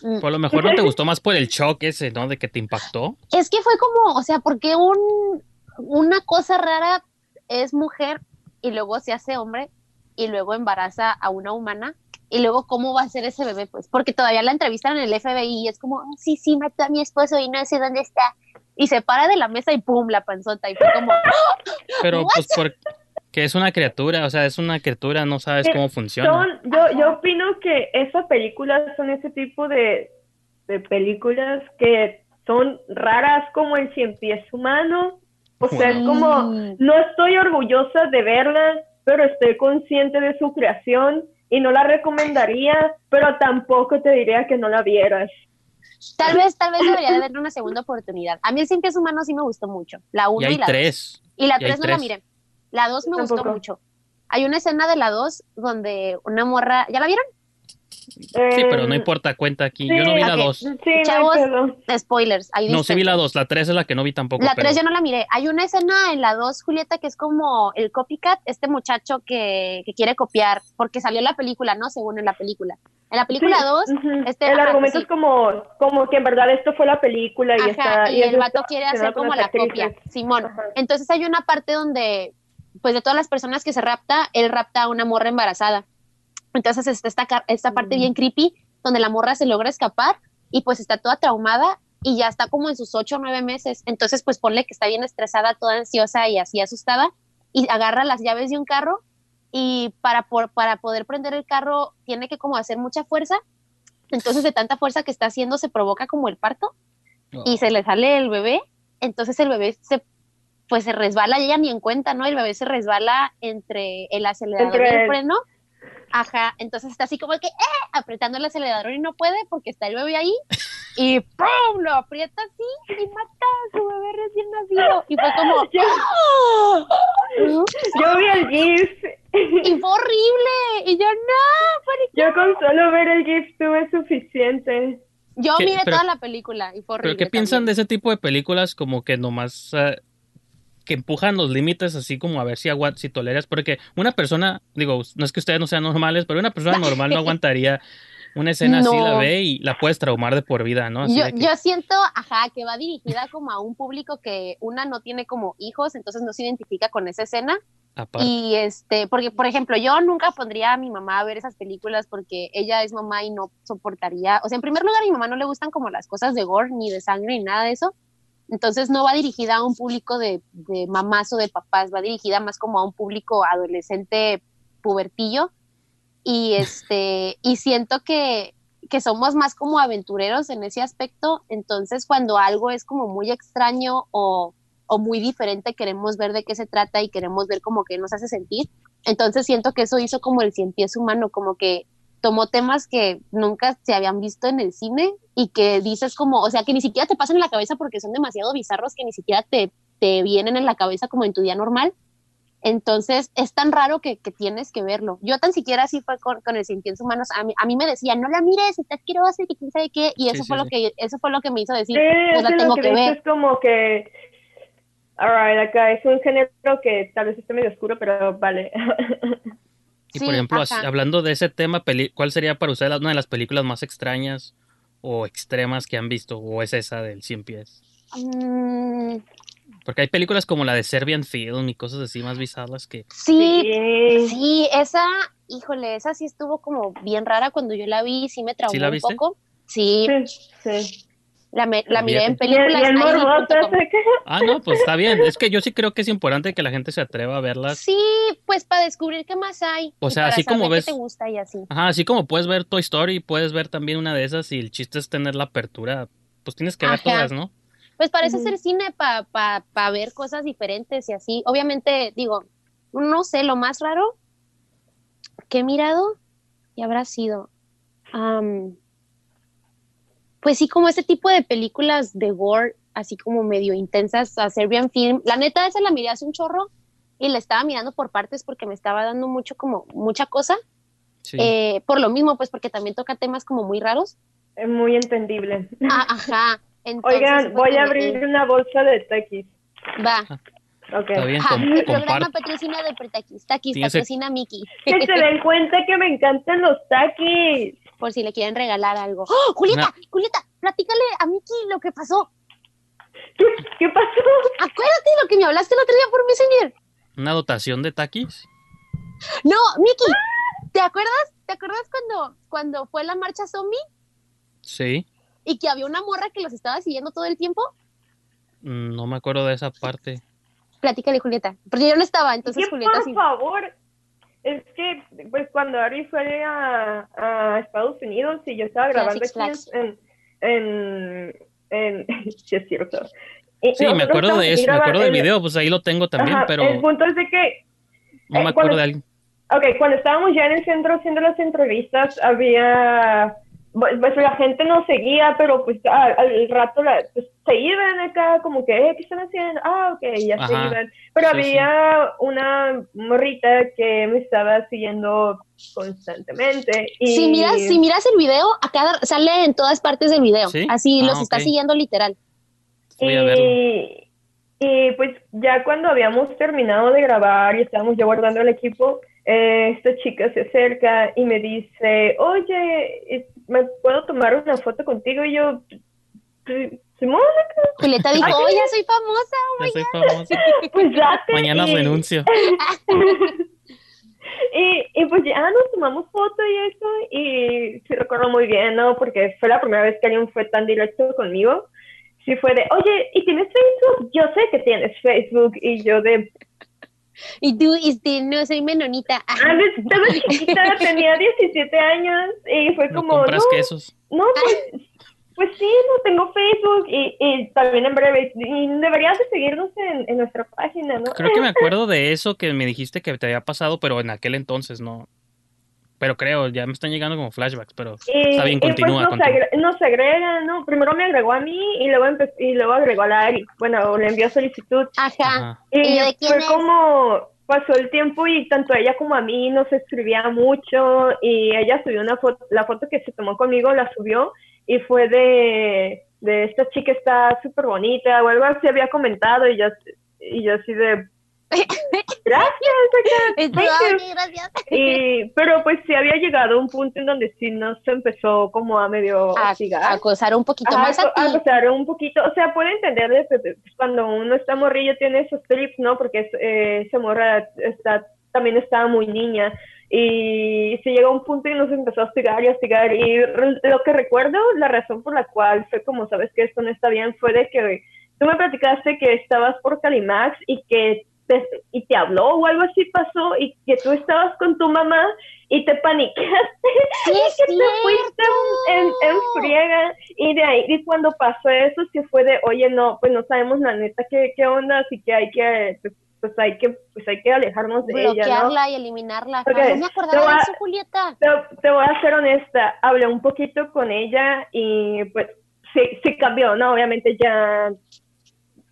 Por Pues lo mejor no te gustó más por el shock ese, ¿no? De que te impactó. Es que fue como, o sea, porque un, una cosa rara es mujer y luego se hace hombre y luego embaraza a una humana y luego cómo va a ser ese bebé, pues, porque todavía la entrevistan en el FBI y es como, "Oh, sí, sí, mató a mi esposo y no sé dónde está. Y se para de la mesa y pum, la panzota y fue como, Pero What? pues porque es una criatura, o sea, es una criatura, no sabes cómo funciona. Son, yo, yo opino que esas películas son ese tipo de, de películas que son raras como el cien pies humano. O sea, es como, no estoy orgullosa de verlas, pero estoy consciente de su creación y no la recomendaría, pero tampoco te diría que no la vieras. tal vez, tal vez debería de darle una segunda oportunidad. A mí el pies humano sí me gustó mucho, la y uno y, hay la dos. tres. Y la Y hay 3 no la miré. La 2 me gustó mucho. Hay una escena de la 2 donde una morra, ¿ya la vieron? Sí, pero no Eh, importa, cuenta aquí. Yo no vi la ok. dos. Sí, no hay Chavos, pedo. Spoilers. Ahí No, sí vi la dispensen. dos. La tres es la que no vi tampoco. La pero- 3 yo no la miré. Hay una escena en la 2, Julieta, que es como el copycat, este muchacho que, que quiere copiar, porque salió la película, ¿no? Según en la película. En la película Sí, 2, ujú. este, el ajá, argumento sí. es como, como que en verdad esto fue la película y Ajá, está y el eso vato quiere hacer como la copia. Simón. Ajá. Entonces hay una parte donde, pues de todas las personas que se rapta, él rapta a una morra embarazada. Entonces está esta, esta parte Mm. bien creepy, donde la morra se logra escapar y pues está toda traumada y ya está como en sus ocho o nueve meses. Entonces pues ponle que está bien estresada, toda ansiosa y así asustada y agarra las llaves de un carro y para, por, para poder prender el carro tiene que como hacer mucha fuerza. Entonces de tanta fuerza que está haciendo se provoca como el parto y se le sale el bebé, entonces el bebé se pues se resbala y ella ni en cuenta, ¿no? El bebé se resbala entre el acelerador y el freno. Ajá, entonces está así como que ¡eh! apretando el acelerador y no puede porque está el bebé ahí y ¡pum! lo aprieta así y mata a su bebé recién nacido y fue como Yo, ¡ah! yo vi el GIF. y fue horrible y yo no, ¿por qué? Yo con solo ver el GIF tuve suficiente. yo miré Pero- toda la película y fue horrible. ¿Pero qué piensan de ese tipo de películas como que nomás eh, que empujan los límites así como a ver si aguant si toleras? Porque una persona, digo, no es que ustedes no sean normales, pero una persona normal no aguantaría una escena así, No. la ve y la puedes traumar de por vida, ¿no? Así Yo, que- yo siento, ajá, que va dirigida como a un público que una no tiene como hijos, entonces no se identifica con esa escena. aparte. Y este, porque, por ejemplo, yo nunca pondría a mi mamá a ver esas películas porque ella es mamá y no soportaría. O sea, en primer lugar, a mi mamá no le gustan como las cosas de gore, ni de sangre, ni nada de eso. Entonces no va dirigida a un público de, de mamás o de papás, va dirigida más como a un público adolescente pubertillo. Y este, y siento que, que somos más como aventureros en ese aspecto. Entonces, cuando algo es como muy extraño o, o muy diferente, queremos ver de qué se trata y queremos ver como que nos hace sentir. Entonces siento que eso hizo como el cien pies humano, como que tomó temas que nunca se habían visto en el cine y que dices como, o sea, que ni siquiera te pasan en la cabeza porque son demasiado bizarros que ni siquiera te, te vienen en la cabeza como en tu día normal. Entonces es tan raro que, que tienes que verlo. Yo tan siquiera así fue con, con el pies humanos. A mí, a mí me decían, no la mires, está asquerosa y que quién sabe qué. Y eso Sí, fue sí, lo sí. que eso fue lo que me hizo decir, Sí, pues la es tengo lo que que ver. dices como que, alright, acá es un género que tal vez esté medio oscuro, pero vale. Y Sí, por ejemplo, ajá. hablando de ese tema, ¿cuál sería para ustedes una de las películas más extrañas o extremas que han visto? ¿O es esa del 100 pies? Mm, Porque hay películas como la de Serbian Film y cosas así más bizarras que... sí, Sí. Sí, esa, híjole, esa sí estuvo como bien rara cuando yo la vi, sí me traumó ¿Sí la un viste? poco. Sí, Sí, sí. La, me- la miré en Fíjate. Y el, películas. Ah, no, pues está bien. Es que yo sí creo que es importante que la gente se atreva a verlas. Sí, pues para descubrir qué más hay. O sea, así como ves- qué te gusta y así. Ajá, así como puedes ver Toy Story, puedes ver también una de esas y el chiste es tener la apertura. Pues tienes que ver Ajá. todas, ¿no? Pues parece ser cine para pa, pa ver cosas diferentes y así. Obviamente, digo, no sé, lo más raro que he mirado y habrá sido. Pues sí, como ese tipo de películas de gore, así como medio intensas, a Serbian Film. La neta, esa la miré hace un chorro y la estaba mirando por partes porque me estaba dando mucho como mucha cosa. Sí. Eh, por lo mismo, pues porque también toca temas como muy raros. Es muy entendible. Ah, ajá. Entonces, Oigan, voy a que, abrir una bolsa de taquis. Va. Ok. Está bien, com- el programa patrocina de Taquis. Taquis patrocina Mickey. Que se den cuenta que me encantan los taquis. Por si le quieren regalar algo. ¡Oh, Julieta! Julieta, platícale a Mickey lo que pasó. ¿Qué, qué pasó? Acuérdate de lo que me hablaste el otro día por Messenger. ¿Una dotación de taquis? No, Mickey, ¿te acuerdas? ¿Te acuerdas cuando, cuando fue la marcha zombie Sí. y que había una morra que los estaba siguiendo todo el tiempo? Mm, No me acuerdo de esa parte. Platícale, Julieta. Porque yo no estaba, entonces ¿Qué, Julieta por sí. favor? Es que, pues, cuando Ari fue a, a Estados Unidos y yo estaba grabando aquí en... en, en sí, es cierto. Y Sí, me acuerdo de eso, me acuerdo del video, pues ahí lo tengo también, Ajá, pero El punto es de que no eh, me acuerdo cuando- de alguien. Ok, cuando estábamos ya en el centro haciendo las entrevistas, había, pues pues, la gente nos seguía, pero pues a- al rato la- pues, se iban acá como que, eh, ¿qué están haciendo? Ah, ok, ya se Ajá, iban. Pero sí, había una morrita que me estaba siguiendo constantemente. Y... Si miras, si miras el video, a cada, sale en todas partes del video. ¿Sí? Así Ah, los está ok. siguiendo literal. Voy a verlo. Y, y, pues ya cuando habíamos terminado de grabar y estábamos ya guardando el equipo, eh, esta chica se acerca y me dice, oye, ¿me puedo tomar una foto contigo? Y yo, "Pues, Simón, Julieta dijo, oh, ya soy famosa. Ya soy famosa. pues date. Mañana y, renuncio. y, y pues ya nos tomamos foto y eso, y sí recuerdo muy bien, ¿no? Porque fue la primera vez que alguien fue tan directo conmigo. Sí fue de, oye, ¿y tienes Facebook? Yo sé que tienes Facebook. Y yo de, Y tú, este, no, soy menonita. Ah, Ah, estaba chiquita, tenía 17 años y fue No como, compras no, quesos. no, pues, pues sí, no tengo Facebook y, y también en breve, y deberías de seguirnos en, en nuestra página, ¿no? Creo que me acuerdo de eso que me dijiste que te había pasado, pero en aquel entonces no. Pero creo, ya me están llegando como flashbacks, pero Y, está bien, pues continúa. nos, agre- nos agrega, ¿no? Primero me agregó a mí y luego empe- y luego agregó a la Ari. Bueno, le envió solicitud. Ajá. Ajá. Y, ¿Y de quién fue es? como pasó el tiempo y tanto ella como a mí nos escribía mucho y ella subió una foto, la foto que se tomó conmigo la subió y fue de, de esta chica está súper bonita o algo así había comentado y yo, y yo así de gracias you". gracias. y, pero pues sí había llegado a un punto en donde sí nos empezó como a medio A, a acosar un poquito Ajá, más a a ti. acosar un poquito, o sea, puedo entender de que, pues, cuando uno está morrillo tiene esos trips, ¿no? Porque es- eh, esa morra está, también estaba muy niña y se llegó a un punto y nos empezó a hostigar y hostigar y lo que recuerdo, la razón por la cual fue como, sabes que esto no está bien, fue de que tú me platicaste que estabas por Calimax y que te, y te habló o algo así pasó y que tú estabas con tu mamá y te paniqueaste Sí, es que te fuiste en, en, friega y de ahí y cuando pasó eso sí fue de oye no pues no sabemos la neta qué, qué onda así que hay que pues, pues hay que pues hay que alejarnos de ella no bloquearla y eliminarla. Ok, No me acordaba de a- eso, Julieta. te, te voy a ser honesta hablé un poquito con ella y pues sí sí cambió no obviamente ya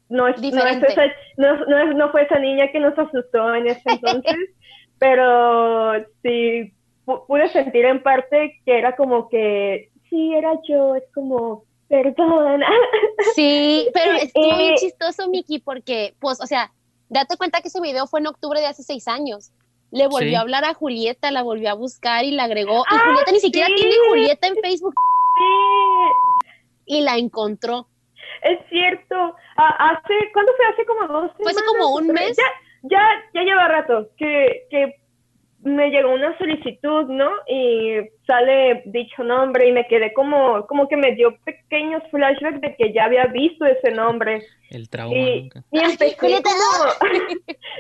no es, no, es esa, no, no, es- no fue esa niña que nos asustó en ese entonces pero sí pu- pude sentir en parte que era como que sí era yo es como perdón Sí, pero estuvo bien Eh, chistoso, Miki, porque, pues, o sea, date cuenta que ese video fue en octubre de hace seis años. Le volvió Sí. a hablar a Julieta, la volvió a buscar y la agregó. Y Ah, Julieta ni siquiera sí. tiene Julieta en Facebook sí y la encontró. Es cierto. Ah, hace, ¿cuándo fue? Hace como dos Fue hace semanas como un mes. Ya, ya, ya lleva rato que, que me llegó una solicitud, ¿no? Y sale dicho nombre y me quedé como, como que me dio pequeños flashbacks de que ya había visto ese nombre. El trauma. Y, nunca. y empecé como...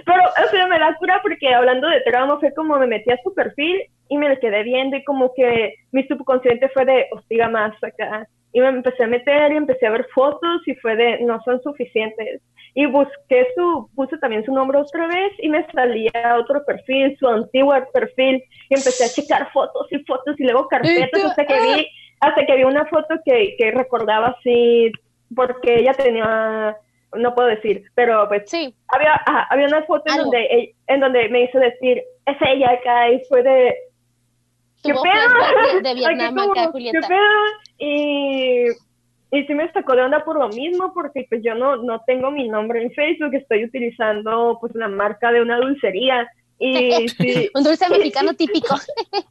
Pero, o sea, me da cura porque hablando de trauma fue como me metí a su perfil y me lo quedé viendo y como que mi subconsciente fue de hostiga más acá. Y me empecé a meter y empecé a ver fotos y fue de no son suficientes. Y busqué su, puse también su nombre otra vez y me salía otro perfil, su antiguo perfil, y empecé a checar fotos y fotos y luego carpetas hasta que vi, hasta que vi una foto que, que recordaba así, porque ella tenía no puedo decir, pero pues Sí, había, ajá, había una foto en donde, e- en donde me hizo decir, es ella acá, y fue de, ¿qué tuvo pedo? flashback de, de Vietnam como, acá, ¿Qué Julieta. pedo? Y, y sí me sacó de onda por lo mismo, porque pues yo no, no tengo mi nombre en Facebook, estoy utilizando pues la marca de una dulcería. Y sí, Un dulce mexicano típico.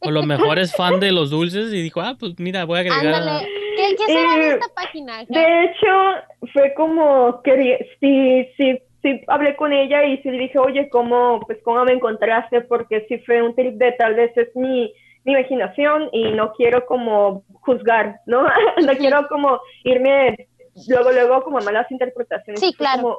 O lo mejor es fan de los dulces y dijo, ah, pues mira, voy a agregar. Ándale. ¿Qué, qué será de Eh, esta página? De hecho, fue como que sí, sí, sí hablé con ella y sí le dije, oye, ¿cómo, pues, cómo me encontraste? Porque sí fue un trip de tal vez es mi, mi imaginación y no quiero como juzgar, ¿no? no quiero como irme luego, luego como a malas interpretaciones. Sí, claro. como,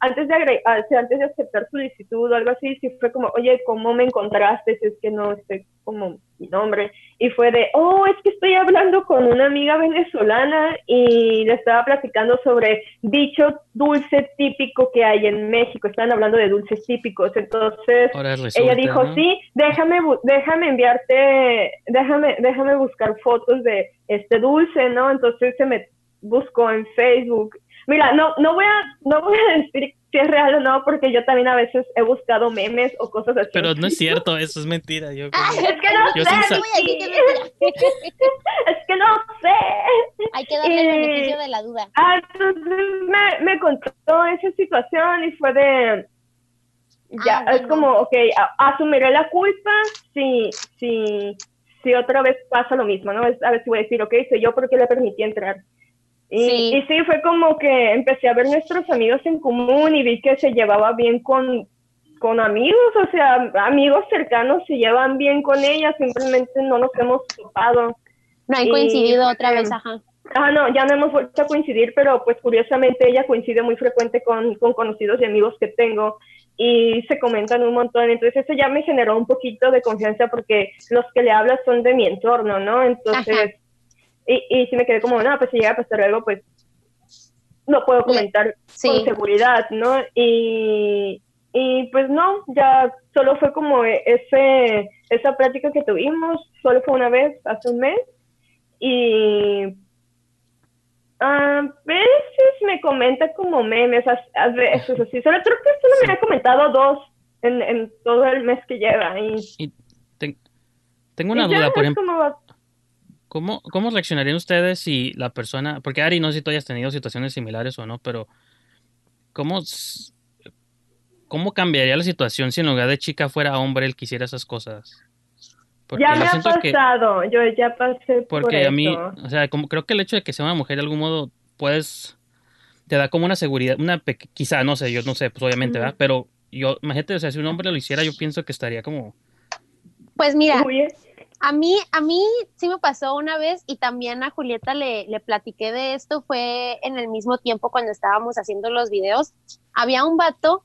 antes de agre- ah, o sea, antes de aceptar solicitud o algo así, sí fue como, oye, ¿cómo me encontraste? Si es que no sé como mi nombre. Y fue de, oh, es que estoy hablando con una amiga venezolana y le estaba platicando sobre dicho dulce típico que hay en México. Estaban hablando de dulces típicos. Entonces, resulta, ella dijo, ¿no? sí, déjame, déjame enviarte, déjame, déjame buscar fotos de este dulce, ¿no? Entonces se me buscó en Facebook. Mira, no, no voy a, no voy a decir si es real o no, porque yo también a veces he buscado memes o cosas así. Pero no es cierto, eso es mentira. Yo, Ah, Es que no Yo sé, sí sa- voy a decir que es es que no sé. Hay que darle el Eh, beneficio de la duda. Ah, entonces me, me contó esa situación y fue de, ya, Ah, es bueno. como, ok, asumiré la culpa si, si, si otra vez pasa lo mismo, ¿no? Es- a ver si voy a decir, ok, soy yo porque le permití entrar. Y Sí. sí. y sí, fue como que empecé a ver nuestros amigos en común y vi que se llevaba bien con, con amigos, o sea, amigos cercanos se llevan bien con ella, simplemente no nos hemos topado. No han y- coincidido otra vez, ajá. Ah, no, ya no hemos vuelto a coincidir, pero pues curiosamente ella coincide muy frecuente con, con conocidos y amigos que tengo y se comentan un montón. Entonces eso ya me generó un poquito de confianza porque los que le hablas son de mi entorno, ¿no? Entonces, Ajá. Y, y sí me quedé como, no, pues si llega a pasar algo, pues no puedo comentar Sí. con seguridad, ¿no? Y, y pues no, ya solo fue como ese, esa práctica que tuvimos, solo fue una vez, hace un mes, y a veces me comenta como memes, a, a veces así, solo creo que solo me ha comentado dos en, en todo el mes que lleva, y, Y ten- tengo una y ya duda, por ejemplo, ¿cómo, ¿cómo reaccionarían ustedes si la persona, porque Ari, no sé si tú hayas tenido situaciones similares o no, pero ¿cómo, ¿cómo cambiaría la situación si en lugar de chica fuera hombre él quisiera esas cosas? Porque ya me ha que, pasado, yo ya pasé por porque a mí, eso. o sea, como creo que el hecho de que sea una mujer de algún modo, puedes, te da como una seguridad, una quizá, no sé, yo no sé, pues obviamente. ¿verdad? Pero yo, imagínate, o sea, si un hombre lo hiciera, yo pienso que estaría como, Pues mira. A mí, a mí sí me pasó una vez y también a Julieta le, le platiqué de esto, fue en el mismo tiempo cuando estábamos haciendo los videos. Había un vato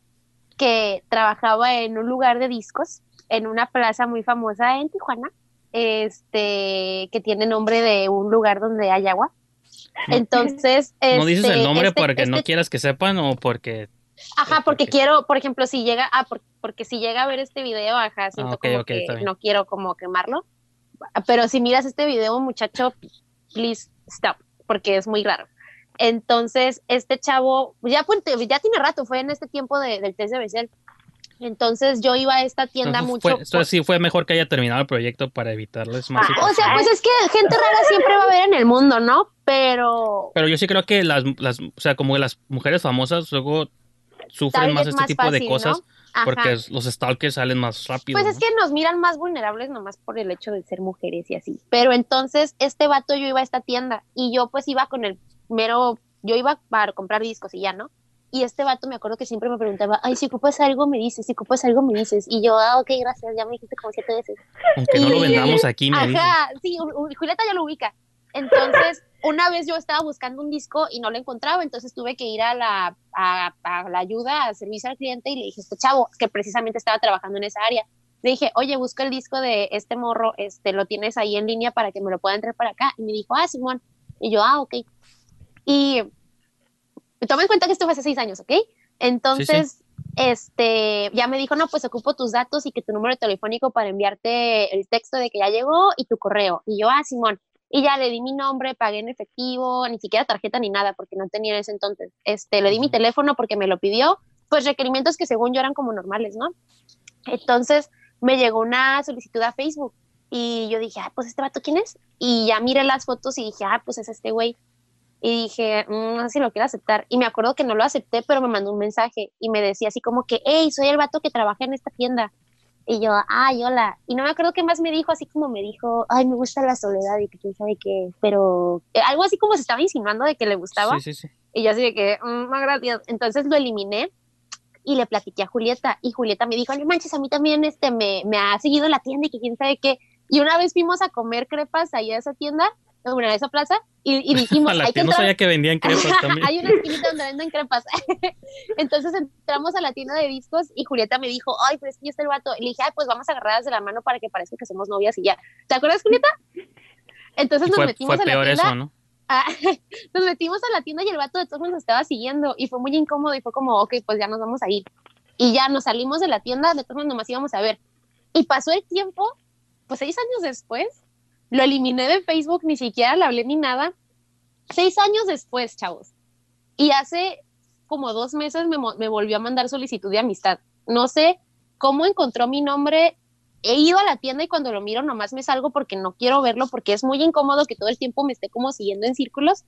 que trabajaba en un lugar de discos, en una plaza muy famosa en Tijuana, este, que tiene nombre de un lugar donde hay agua. Entonces, no dices el este, nombre este- porque no este quieras que sepan o porque Ajá, porque porque- quiero, por ejemplo, si llega, ah, por- porque si llega a ver este video, ajá, siento Ah, como que no quiero como quemarlo. Pero si miras este video, muchacho, please stop, porque es muy raro. Entonces, este chavo, ya, ya tiene rato, fue en este tiempo de- del test de Bessel. Entonces yo iba a esta tienda Entonces, mucho. fue, entonces sí fue mejor que haya terminado el proyecto para evitarles más Ah, o sea, pues es que gente rara siempre va a haber en el mundo, ¿no? Pero Pero yo sí creo que las, las, o sea, como las mujeres famosas luego sufren más este más tipo fácil, de ¿no? Ajá. porque los stalkers salen más rápido. Pues es ¿no? que nos miran más vulnerables nomás por el hecho de ser mujeres y así. Pero entonces, este vato yo iba a esta tienda y yo pues iba con el mero, yo iba para comprar discos y ya, ¿no? Y este vato me acuerdo que siempre me preguntaba, ay, si ocupas algo me dices, si ocupas algo me dices. Y yo, ah, ok, gracias, ya me dijiste como siete veces. Aunque no lo vendamos aquí, me dice. Ajá, sí, Julieta ya lo ubica. Entonces, una vez yo estaba buscando un disco y no lo encontraba, entonces tuve que ir a la, a, a la ayuda, al servicio al cliente y le dije, este chavo, que precisamente estaba trabajando en esa área, le dije, oye, busca el disco de este morro, este, lo tienes ahí en línea para que me lo pueda entrar para acá. Y me dijo, ah, Simón. Y yo, ah, ok. Y toma en cuenta que esto fue hace seis años, ¿ok? Entonces, este, ya me dijo, no, pues ocupo tus datos y que tu número telefónico para enviarte el texto de que ya llegó y tu correo. Y yo, ah, Simón. Y ya le di mi nombre, pagué en efectivo, ni siquiera tarjeta ni nada, porque no tenía en ese entonces. Este, le di mi teléfono porque me lo pidió, pues requerimientos que según yo eran como normales, ¿no? Entonces me llegó una solicitud a Facebook y yo dije, ah, pues este vato, ¿quién es? Y ya miré las fotos y dije, ah, pues es este güey. Y dije, mm, no sé si lo quiero aceptar. Y me acuerdo que no lo acepté, pero me mandó un mensaje y me decía así como que, hey, soy el vato que trabaja en esta tienda. Y yo, ay, hola. Y no me acuerdo qué más me dijo, así como me dijo, ay, me gusta la soledad y que quién sabe qué, pero eh, algo así como se estaba insinuando de que le gustaba. Sí, sí, sí. Y yo así de que, mm, no, gracias. Entonces lo eliminé y le platiqué a Julieta. Y Julieta me dijo, no manches, a mí también este, me, me ha seguido la tienda y que quién sabe qué. Y una vez fuimos a comer crepas ahí a esa tienda, una esa plaza, y, y dijimos, la hay que tía no entrar- sabía que vendían crepas también. hay una esquinita donde venden crepas. Entonces entramos a la tienda de discos y Julieta me dijo, ay, pues aquí está el vato. Y le dije, ay, pues vamos agarradas de la mano para que parezca que somos novias y ya. ¿Te acuerdas, Julieta? Entonces nos Fue, metimos fue a la peor tienda. eso, ¿no? Ah, nos metimos a la tienda y el vato de todos nos estaba siguiendo y fue muy incómodo y fue como, ok, pues ya nos vamos a ir. Y ya nos salimos de la tienda, de todos nomás íbamos a ver. Y pasó el tiempo, pues seis años después, lo eliminé de Facebook, ni siquiera le hablé ni nada. Seis años después, chavos. Y hace como dos meses me, me volvió a mandar solicitud de amistad. No sé cómo encontró mi nombre. He ido a la tienda y cuando lo miro nomás me salgo porque no quiero verlo porque es muy incómodo que todo el tiempo me esté como siguiendo en círculos.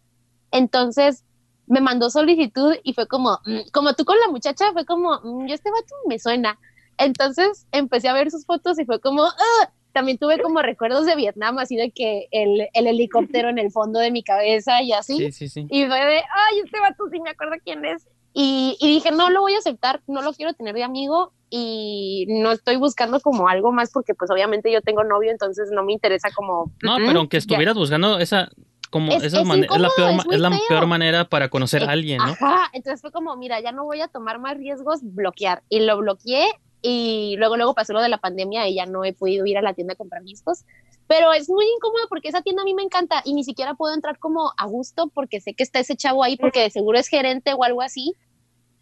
Entonces me mandó solicitud y fue como, mm, como tú con la muchacha, fue como, mm, yo este vato me suena. Entonces empecé a ver sus fotos y fue como, "Ah". También tuve como recuerdos de Vietnam, así de que el, el helicóptero en el fondo de mi cabeza y así. Sí, sí, sí. Y fue de, ay, este vato sí me acuerdo quién es. Y, y dije, no lo voy a aceptar, no lo quiero tener de amigo y no estoy buscando como algo más porque pues obviamente yo tengo novio, entonces no me interesa como... No, "Mm, pero aunque ya". estuvieras buscando esa, como, Es- esa es la es es peor manera para conocer Eh, a alguien, ¿no? Ajá, entonces fue como, mira, ya no voy a tomar más riesgos, bloquear. Y lo bloqueé y luego, luego pasó lo de la pandemia y ya no he podido ir a la tienda a comprar discos. Pero es muy incómodo porque esa tienda a mí me encanta y ni siquiera puedo entrar como a gusto porque sé que está ese chavo ahí porque de seguro es gerente o algo así.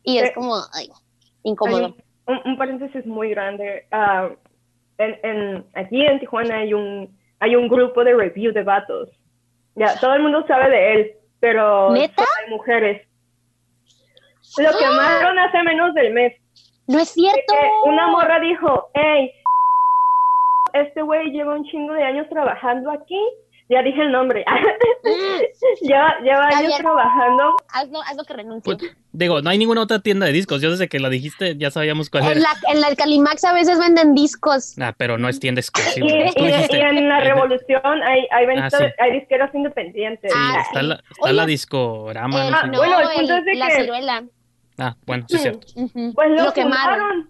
Y es Eh, como, ay, incómodo. un, un- un paréntesis muy grande. Ah, en, en- aquí en Tijuana hay un, hay un grupo de review de vatos. Ya, todo el mundo sabe de él, pero ¿Neta? hay mujeres. Lo quemaron hace menos del mes. No es cierto. que una morra dijo, hey, este güey lleva un chingo de años trabajando aquí. Ya dije el nombre. lleva lleva años bien. trabajando. Hazlo, hazlo que renuncie. Pues, digo, no hay ninguna otra tienda de discos. Yo desde que la dijiste ya sabíamos cuál en, era. la, en la el Calimax a veces venden discos. Ah, pero no es tienda exclusiva. Y, y- dijiste, y en la eh, revolución hay, hay, venta- Ah, sí. hay disqueras independientes. Sí, Ah, está, sí. la, está la Oye, discorama. Eh, no sé. bueno, el punto el- es de la que- ciruela. Ah, bueno, sí es cierto. Pues lo, Lo quemaron.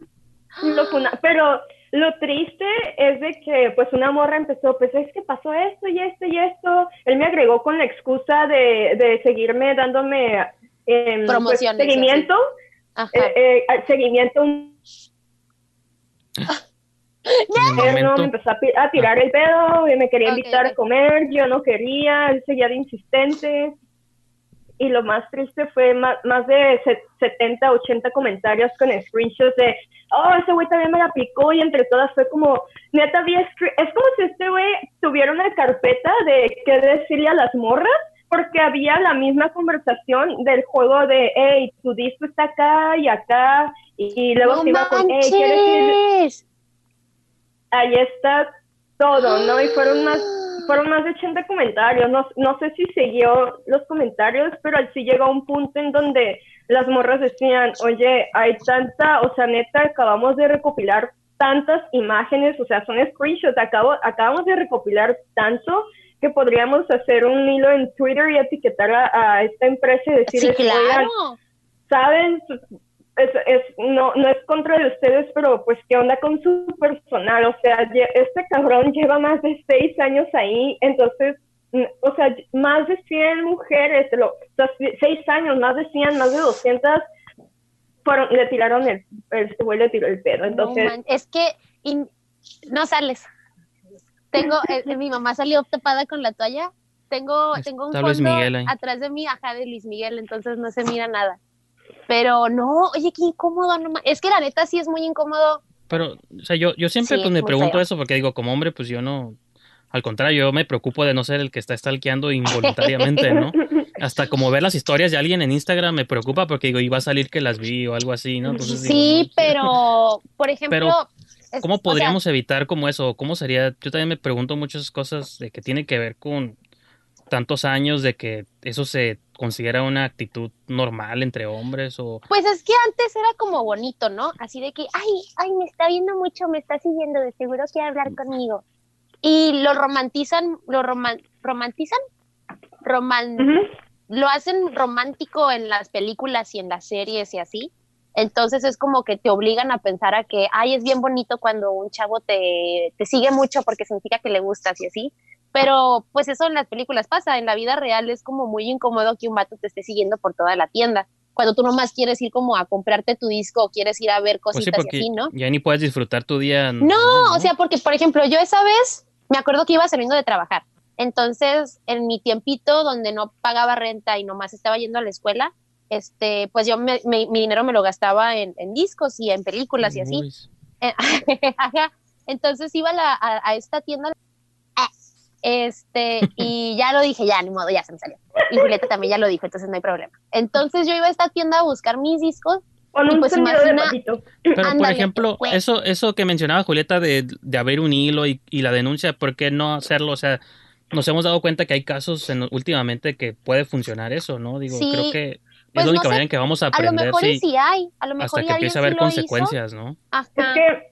Lo pero lo triste es de que pues una morra empezó, pues es que pasó esto y esto y esto. Él me agregó con la excusa de, de seguirme dándome em, pues, seguimiento. Eh, eh, seguimiento. En el Él no me empezó a, tirar el pedo y me quería invitar a comer. Yo no quería, él seguía de insistente. Y lo más triste fue más, más de se- 70, 80 comentarios con screenshots de, oh, ese güey también me la picó y entre todas fue como, neta, había es como si este güey tuviera una carpeta de qué decirle a las morras, porque había la misma conversación del juego de, hey, tu disco está acá y acá, y, y luego ¡No se iba con, hey, ¿quieres ir? Ahí está todo, ¿no? Y fueron más, fueron más de 80 comentarios. No, no sé si siguió los comentarios, pero sí llegó un punto en donde las morras decían, oye, hay tanta, o sea, neta, acabamos de recopilar tantas imágenes, o sea, son screenshots, acabo, acabamos de recopilar tanto que podríamos hacer un hilo en Twitter y etiquetar a, a esta empresa y Sí, decirles, oigan, claro. saben, es, es, no, no es contra de ustedes, pero pues qué onda con su personal, o sea, este cabrón lleva más de seis años ahí, entonces, o sea, más de 100 mujeres, lo, o sea, se- seis años, más de 100, más de 200, fueron, le tiraron el, este güey le tiró el pedo, entonces, es que in- no sales. Tengo, eh, mi mamá salió tapada con la toalla. Tengo, tengo un fondo Miguel atrás de mí, ajá, de Luis Miguel, entonces no se mira nada. Pero no, oye, qué incómodo, no ma- Es que la neta sí es muy incómodo. Pero, o sea, yo, yo siempre Sí, pues me pregunto feo. eso porque digo, como hombre, pues yo no, Al contrario, yo me preocupo de no ser el que está stalkeando involuntariamente, ¿no? Hasta como ver las historias de alguien en Instagram me preocupa porque digo, iba a salir que las vi o algo así, ¿no? Entonces, sí, pero, por ejemplo... Pero, ¿Cómo o sea, podríamos evitar como eso? ¿Cómo sería? Yo también me pregunto muchas cosas de que tiene que ver con tantos años de que eso se considera una actitud normal entre hombres o Pues es que antes era como bonito, ¿no? Así de que, ay, ay, me está viendo mucho, me está siguiendo, de seguro quiere hablar conmigo. Y lo romantizan, lo roman- romantizan, roman, lo hacen romántico en las películas y en las series y así. Entonces es como que te obligan a pensar a que, ay, es bien bonito cuando un chavo te, te sigue mucho porque significa que le gustas y así. Pero pues eso en las películas pasa, en la vida real es como muy incómodo que un vato te esté siguiendo por toda la tienda. Cuando tú nomás quieres ir como a comprarte tu disco o quieres ir a ver pues cositas y así, ¿no? ya ni puedes disfrutar tu día. No, o sea, porque por ejemplo, yo esa vez me acuerdo que iba saliendo de trabajar. Entonces, en mi tiempito donde no pagaba renta y nomás estaba yendo a la escuela, este, pues yo me- me- mi dinero me lo gastaba en, en discos y en películas y así. Eh. Entonces iba a, la- a- a esta tienda este y ya lo dije, ya, ni modo, ya se me salió. Y Julieta también ya lo dijo, entonces no hay problema. Entonces yo iba a esta tienda a buscar mis discos Con un pues de imagina- patito. Pero por ejemplo, pues. eso, eso que mencionaba Julieta de, de abrir un hilo y, y la denuncia, ¿por qué no hacerlo? O sea, nos hemos dado cuenta que hay casos en- últimamente que puede funcionar eso, ¿no? Digo, Sí, creo que pues es la única no sé, manera en que vamos a A lo aprender mejor y si- sí hay, a lo mejor hasta que empiece a sí haber hizo. consecuencias, ¿no? Ajá. Es que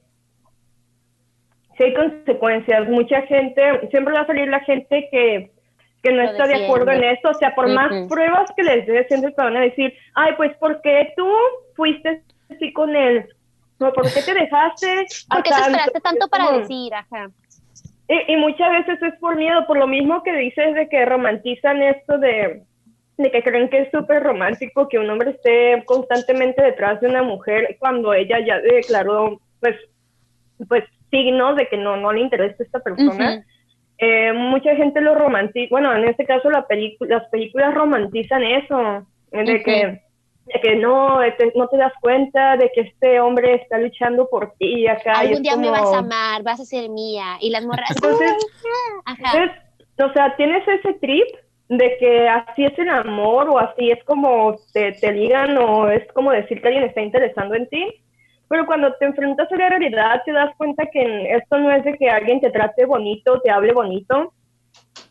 sí hay consecuencias. Mucha gente, siempre va a salir la gente que, que no Lo está de acuerdo en esto. O sea, por más pruebas que les dé, siempre te van a decir, ay, pues, ¿por qué tú fuiste así con él? ¿O ¿Por qué te dejaste? a Porque te tanto?" esperaste tanto para como- decir, ajá. Y, y muchas veces es por miedo, por lo mismo que dices de que romantizan esto de, de que creen que es súper romántico que un hombre esté constantemente detrás de una mujer cuando ella ya declaró, pues, pues signos de que no, no le interesa esta persona. Eh, mucha gente lo romantiza, bueno, en este caso la las películas romantizan eso, de Ujú. que de que no, este, no te das cuenta de que este hombre está luchando por ti acá. y Algún es día me vas a amar, vas a ser mía. Y las morras. Entonces, ajá. entonces, o sea, tienes ese trip de que así es el amor o así es como te, te ligan o es como decir que alguien está interesando en ti. Pero cuando te enfrentas a la realidad te das cuenta que esto no es de que alguien te trate bonito, te hable bonito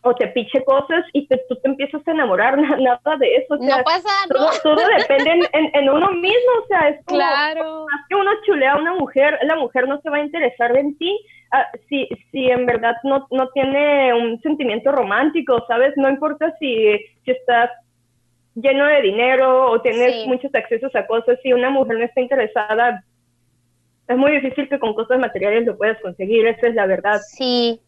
o te piche cosas y te- tú te empiezas a enamorar, na- nada de eso. O sea, No pasa, ¿no? todo, todo depende en, en- en uno mismo, o sea, es como, Claro. más que uno chulea a una mujer, la mujer no se va a interesar en ti ah, si, si en verdad no, no tiene un sentimiento romántico, ¿sabes? No importa si, si estás lleno de dinero o tienes Sí. muchos accesos a cosas, si una mujer no está interesada, es muy difícil que con cosas materiales lo puedas conseguir, esa es la verdad. Sí.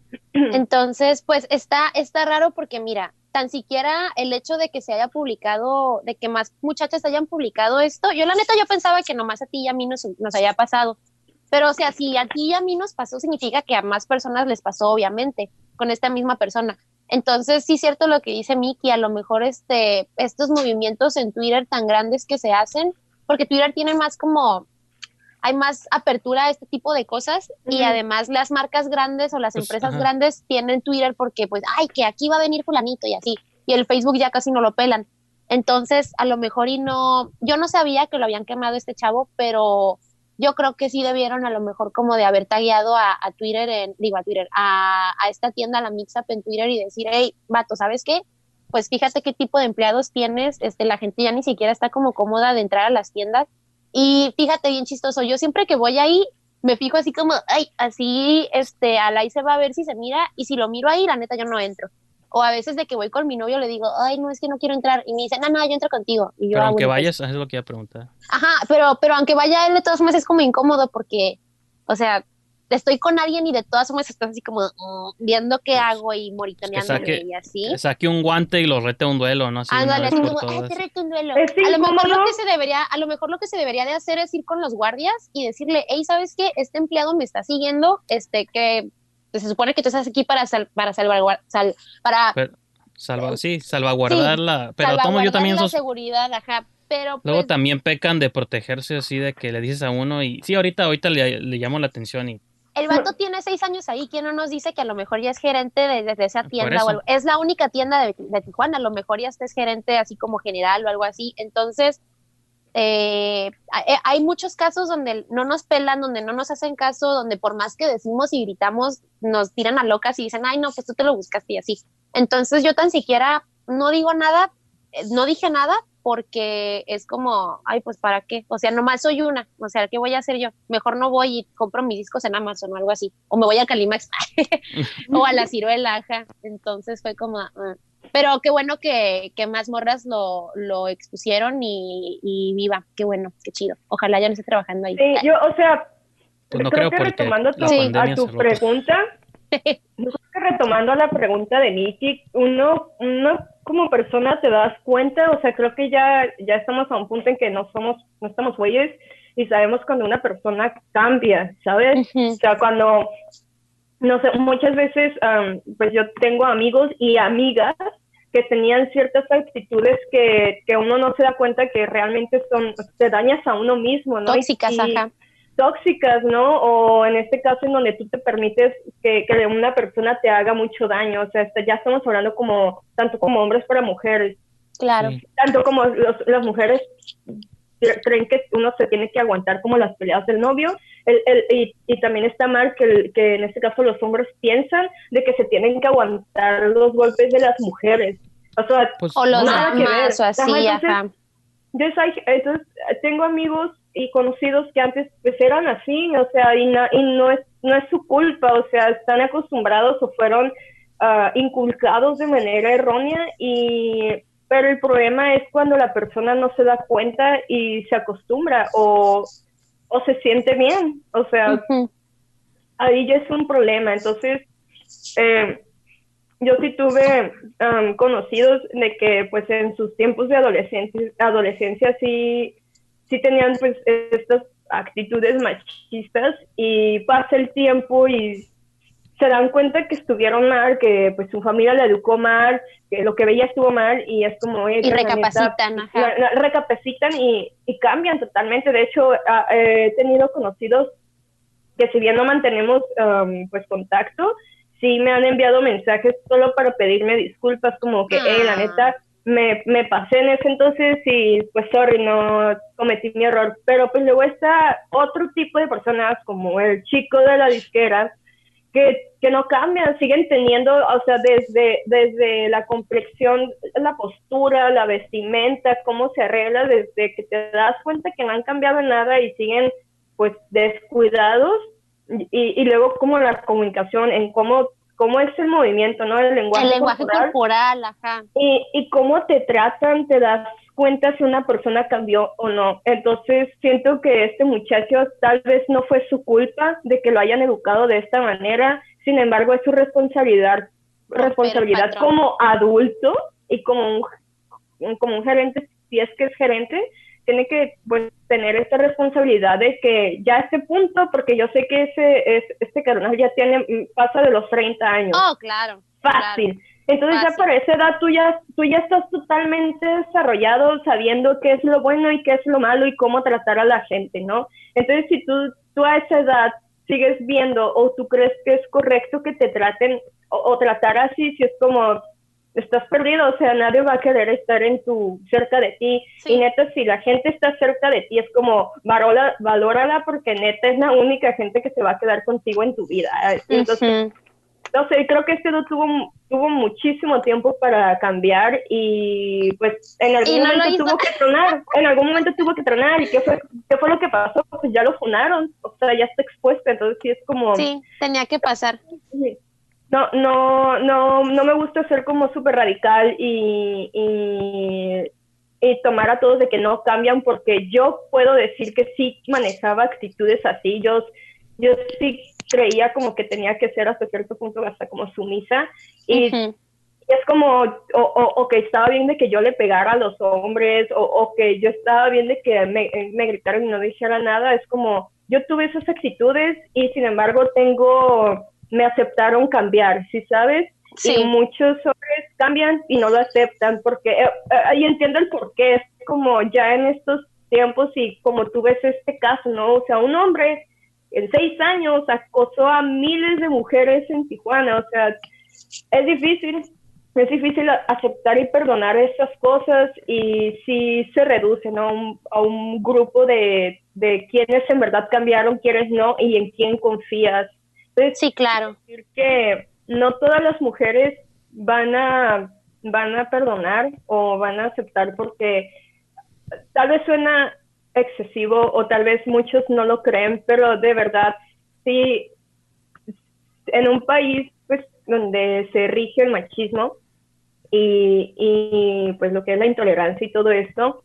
Entonces, pues está, está raro porque mira, tan siquiera el hecho de que se haya publicado, de que más muchachas hayan publicado esto, yo la neta yo pensaba que nomás a ti y a mí nos, nos haya pasado. Pero o sea, si a ti y a mí nos pasó, significa que a más personas les pasó, obviamente, con esta misma persona. Entonces, sí es cierto lo que dice Miki, a lo mejor este, estos movimientos en Twitter tan grandes que se hacen, porque Twitter tiene más como, hay más apertura a este tipo de cosas y además las marcas grandes o las Pues, empresas ajá. grandes tienen Twitter porque pues, ay, que aquí va a venir fulanito y así, y el Facebook ya casi no lo pelan. Entonces, a lo mejor y no, yo no sabía que lo habían quemado este chavo, pero yo creo que sí debieron a lo mejor como de haber tagueado a, a Twitter, en, digo a Twitter, a, a esta tienda, a la Mixup en Twitter y decir, hey, vato, ¿sabes qué? Pues fíjate qué tipo de empleados tienes, este, la gente ya ni siquiera está como cómoda de entrar a las tiendas y fíjate bien chistoso, yo siempre que voy ahí me fijo así como, ay, así, este, al ahí se va a ver si se mira y si lo miro ahí, la neta yo no entro. O a veces de que voy con mi novio le digo, ay, no, es que no quiero entrar. Y me dice, no, no, yo entro contigo. Y yo, Pero "Ah, aunque bueno, pues". vayas, es lo que iba a preguntar. Ajá, pero, pero aunque vaya él, de todas formas es como incómodo porque, o sea, estoy con alguien y de todas formas estás así como mm, viendo qué hago y moritoneándome saque- y así. Que saque un guante y lo rete a un duelo, ¿no? Así Ándale, como, "Ay, todas. te reto un duelo". Es A lo mejor lo que se debería, a lo mejor lo que se debería de hacer es ir con los guardias y decirle, hey, ¿sabes qué? Este empleado me está siguiendo, este que pues, se supone que tú estás aquí para sal, para salvaguardar, sal, para Pero, salva, sí, salvaguardarla. Pero tomo salvaguardar yo también la sos- seguridad, ajá. Pero Luego pues, también pecan de protegerse así de que le dices a uno y sí, ahorita, ahorita le, le llamo la atención y el vato tiene seis años ahí, ¿quién no nos dice que a lo mejor ya es gerente de, esa tienda o algo? Es la única tienda de, Tijuana, a lo mejor ya es gerente así como general o algo así. Entonces, eh, eh, hay muchos casos donde no nos pelan, donde no nos hacen caso, donde por más que decimos y gritamos, nos tiran a locas y dicen, ay, no, pues tú te lo buscaste y así. Entonces yo tan siquiera no digo nada, eh, no dije nada porque es como, ay, pues para qué, o sea, nomás soy una, o sea, ¿qué voy a hacer yo? Mejor no voy y compro mis discos en Amazon o algo así, o me voy a Calimax o a la ciruela, entonces fue como, ah. pero qué bueno que, que más morras lo, lo expusieron y, y, viva, qué bueno, qué chido, ojalá ya no esté trabajando ahí. Sí, yo, o sea, pues no creo, que retomando tu, a tu pregunta, retomando la pregunta de Miki, uno, uno como persona te das cuenta, o sea, creo que ya, ya estamos a un punto en que no somos, no estamos güeyes y sabemos cuando una persona cambia, ¿sabes? O sea, cuando, no sé, muchas veces, pues yo tengo amigos y amigas que tenían ciertas actitudes que, que uno no se da cuenta que realmente son, te dañas a uno mismo, ¿no? Tóxicas, ajá tóxicas, ¿no? O en este caso en donde tú te permites que, que una persona te haga mucho daño, o sea, este, ya estamos hablando como, tanto como hombres para mujeres. Claro. Tanto como las mujeres creen que uno se tiene que aguantar como las peleas del novio, el, el, y, y, también está mal que, que en este caso los hombres piensan de que se tienen que aguantar los golpes de las mujeres. O sea, pues, los demás o así, ajá. Soy, entonces, tengo amigos y conocidos que antes pues eran así, o sea, y, y no, es, no es su culpa, o sea, están acostumbrados o fueron uh, inculcados de manera errónea y pero el problema es cuando la persona no se da cuenta y se acostumbra o, o se siente bien, o sea, ahí ya es un problema, entonces eh, yo sí tuve um, conocidos de que pues en sus tiempos de adolescencia, adolescencia sí sí tenían pues estas actitudes machistas y pasa el tiempo y se dan cuenta que estuvieron mal, que pues su familia la educó mal, que lo que veía estuvo mal y es como... y recapacitan, ajá. recapacitan y, y, cambian totalmente. De hecho, he tenido conocidos que si bien no mantenemos um, pues contacto, sí me han enviado mensajes solo para pedirme disculpas, como que, eh, la ah. neta, me, me pasé en ese entonces y pues sorry, no cometí mi error. Pero pues luego está otro tipo de personas como el chico de la disquera que, que no cambian, siguen teniendo, o sea, desde, desde la complexión, la postura, la vestimenta, cómo se arregla, desde que te das cuenta que no han cambiado nada y siguen pues descuidados y, y luego como la comunicación, en cómo cómo es el movimiento, ¿no? El lenguaje, el lenguaje corporal, ajá. Y, y cómo te tratan, te das cuenta si una persona cambió o no. Entonces, siento que este muchacho tal vez no fue su culpa de que lo hayan educado de esta manera, sin embargo, es su responsabilidad, responsabilidad como adulto y como un, como un gerente, si es que es gerente, tiene que pues, tener esta responsabilidad de que ya a este punto, porque yo sé que ese es, este carnal ya tiene, mm, pasa de los 30 años. Oh, claro. Fácil. Entonces ya por esa edad tú ya, tú ya estás totalmente desarrollado sabiendo qué es lo bueno y qué es lo malo y cómo tratar a la gente, ¿no? Entonces si tú, tú a esa edad sigues viendo o tú crees que es correcto que te traten o, o tratar así, si es como estás perdido, o sea, nadie va a querer estar en tu, cerca de ti. Y neta, si la gente está cerca de ti, es como, valora, valórala porque neta es la única gente que se va a quedar contigo en tu vida. Entonces, no sé, creo que este no tuvo, tuvo muchísimo tiempo para cambiar y pues en algún momento tuvo que tronar, en algún momento tuvo que tronar. Y qué fue, qué fue lo que pasó, pues ya lo funaron, o sea, ya está expuesto, entonces sí es como... Sí, tenía que pasar. Sí no, no, no, no me gusta ser como súper radical y, y, tomar a todos de que no cambian porque yo puedo decir que sí manejaba actitudes así, yo, yo sí creía como que tenía que ser hasta cierto punto hasta como sumisa. Y, es como, o, o, que estaba bien de que yo le pegara a los hombres o, o que yo estaba bien de que me, me gritaran y no dijera nada, es como, yo tuve esas actitudes y sin embargo tengo me aceptaron cambiar, ¿sí sabes? Sí. Y muchos hombres cambian y no lo aceptan porque, eh, eh, ahí entiendo el por qué, es como ya en estos tiempos y como tú ves este caso, ¿no? O sea, un hombre en seis años acosó a miles de mujeres en Tijuana. O sea, es difícil, es difícil aceptar y perdonar esas cosas y si se reduce ¿no? a un grupo de, de quienes en verdad cambiaron, quienes no y en quién confías. Sí, claro. Decir que no todas las mujeres van a, van a perdonar o van a aceptar porque tal vez suena excesivo o tal vez muchos no lo creen, pero de verdad, sí, en un país pues donde se rige el machismo y, y pues lo que es la intolerancia y todo esto,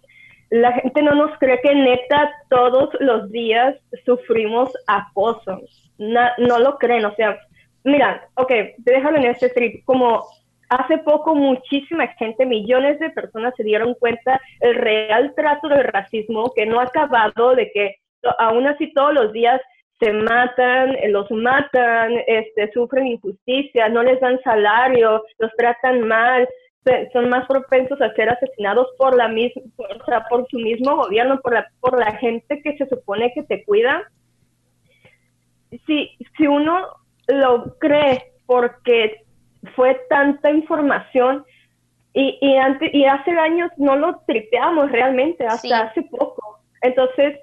la gente no nos cree que neta todos los días sufrimos acoso. no lo creen, o sea, mira, ok, déjalo en este trip, como hace poco muchísima gente, millones de personas se dieron cuenta el real trato del racismo que no ha acabado, de que aún así todos los días se matan, eh, los matan, este, sufren injusticia, no les dan salario, los tratan mal, son más propensos a ser asesinados por la misma, o sea, por su mismo gobierno, por la, por la gente que se supone que te cuida. Si, si uno lo cree porque fue tanta información y, y, antes, y hace años no lo tripeamos realmente, hasta hace poco. Entonces,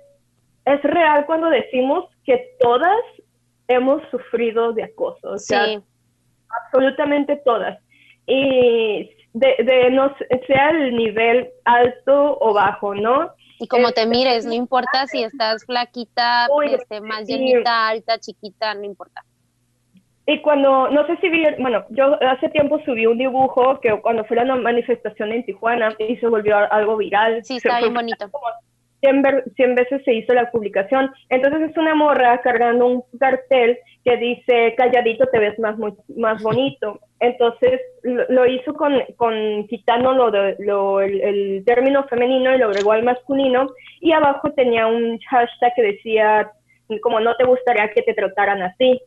es real cuando decimos que todas hemos sufrido de acoso, o sea, absolutamente todas. Y de, de no sea el nivel alto o bajo, ¿no? Y como te mires, no importa si estás flaquita, este, más llenita, alta, chiquita, no importa. Y cuando, no sé si vi, bueno, yo hace tiempo subí un dibujo que cuando fue la manifestación en Tijuana y se volvió algo viral. Sí, está bien bonito. 100, veces se hizo la publicación. Entonces es una morra cargando un cartel que dice, calladito te ves más, más bonito. Entonces lo, hizo con, con quitando lo de, lo, el, término femenino y lo agregó al masculino. Y abajo tenía un hashtag que decía, como no te gustaría que te trataran así.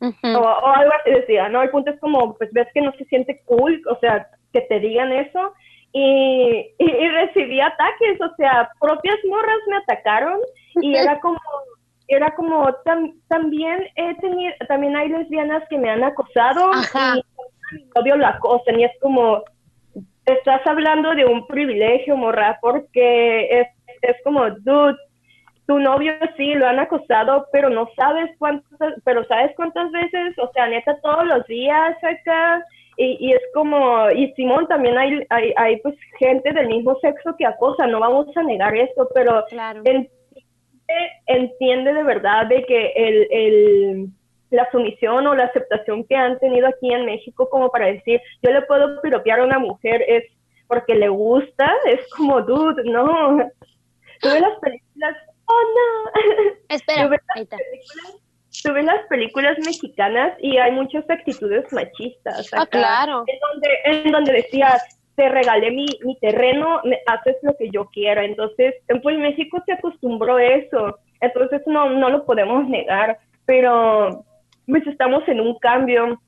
o, algo así decía, ¿no? El punto es como, pues ves que no se siente cool, o sea, que te digan eso y, y, recibí ataques, o sea, propias morras me atacaron y era como, era como, también he tenido, también hay lesbianas que me han acosado y mi novio lo acosan y es como, estás hablando de un privilegio, morra, porque es, es como, dude, tu novio sí lo han acosado, pero no sabes cuántas, pero sabes cuántas veces, o sea, neta todos los días acá, y, es como, y Simón, también hay, hay, hay, pues gente del mismo sexo que acosa, no vamos a negar esto, pero entiende, de verdad de que el, el, la sumisión o la aceptación que han tenido aquí en México como para decir, yo le puedo piropear a una mujer es porque le gusta, es como, dude, no. Tuve las películas, oh no. Espera, tú ves las películas mexicanas y hay muchas actitudes machistas. ah, claro. En donde, en donde decías, te regalé mi, mi terreno, me, haces lo que yo quiera. Entonces, pues México se acostumbró a eso. Entonces, no, no lo podemos negar. Pero, pues estamos en un cambio.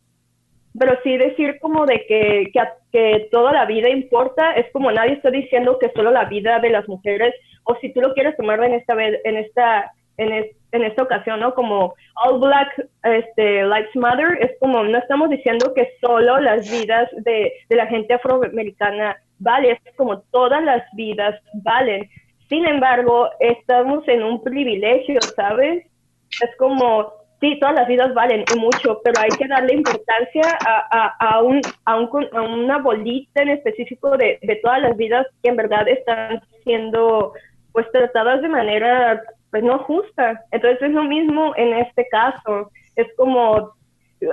Pero sí decir como de que, que, que toda la vida importa, es como nadie está diciendo que solo la vida de las mujeres, o si tú lo quieres tomar en esta, en esta en, esta ocasión, ¿no? Como All Black este, Lives Matter, es como, no estamos diciendo que solo las vidas de, la gente afroamericana valen, es como todas las vidas valen. Sin embargo, estamos en un privilegio, ¿sabes? Es como, sí, todas las vidas valen y mucho, pero hay que darle importancia a, a, un, a, una bolita en específico de, de todas las vidas que en verdad están siendo pues tratadas de manera pues no justa. Entonces es lo mismo en este caso. Es como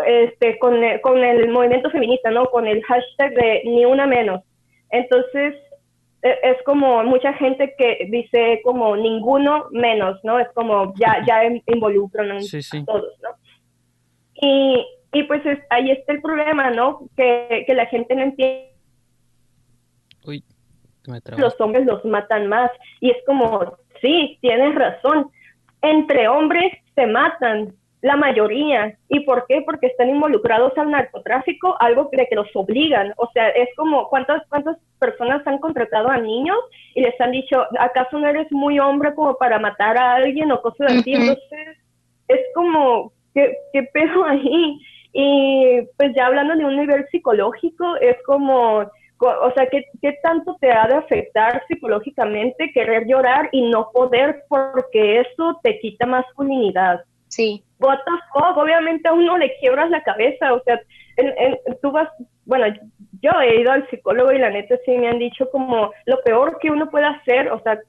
este con el, con el movimiento feminista, ¿no? Con el hashtag de ni una menos. Entonces e, es como mucha gente que dice como ninguno menos, ¿no? Es como ya ya involucran a todos, ¿no? Y, y pues ahí está el problema, ¿no? Que, que la gente no entiende. Uy, los hombres los matan más. Y es como, sí, tienes razón. Entre hombres se matan, la mayoría. ¿Y por qué? Porque están involucrados al narcotráfico, algo de que los obligan. O sea, es como, ¿cuántas, cuántas personas han contratado a niños y les han dicho, ¿acaso no eres muy hombre como para matar a alguien o cosas así? Entonces, como, ¿qué, qué pedo ahí? Y pues ya hablando de un nivel psicológico, es como, o sea, ¿qué, ¿qué tanto te ha de afectar psicológicamente querer llorar y no poder porque eso te quita masculinidad? Sí. What the fuck? Obviamente a uno le quiebras la cabeza, o sea, en, en, tú vas, bueno, yo he ido al psicólogo y la neta sí me han dicho como lo peor que uno puede hacer, o sea,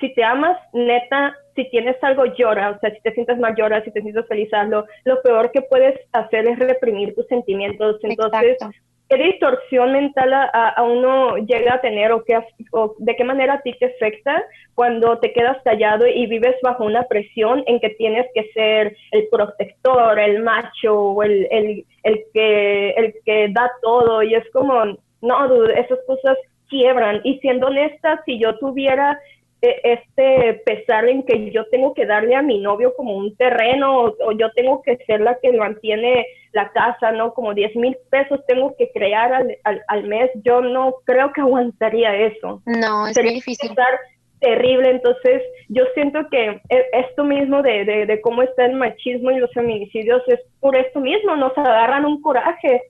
si te amas, neta, si tienes algo, llora, o sea, si te sientes mal, llora, si te sientes feliz, hazlo. Lo peor que puedes hacer es reprimir tus sentimientos. Entonces, Exacto. ¿Qué distorsión mental a, a uno llega a tener o, qué, o de qué manera a ti te afecta cuando te quedas callado y vives bajo una presión en que tienes que ser el protector, el macho, el, el, el, que, el que da todo? Y es como, no, dude, esas cosas quiebran. Y siendo honesta, si yo tuviera e, este pesar en que yo tengo que darle a mi novio como un terreno o, o, yo tengo que ser la que mantiene la casa, ¿no? Como 10 mil pesos tengo que crear al, al, al, mes, yo no creo que aguantaría eso. No, es Sería muy difícil. Estar terrible, entonces yo siento que e, esto mismo de, de, de cómo está el machismo y los feminicidios es por esto mismo, nos agarran un coraje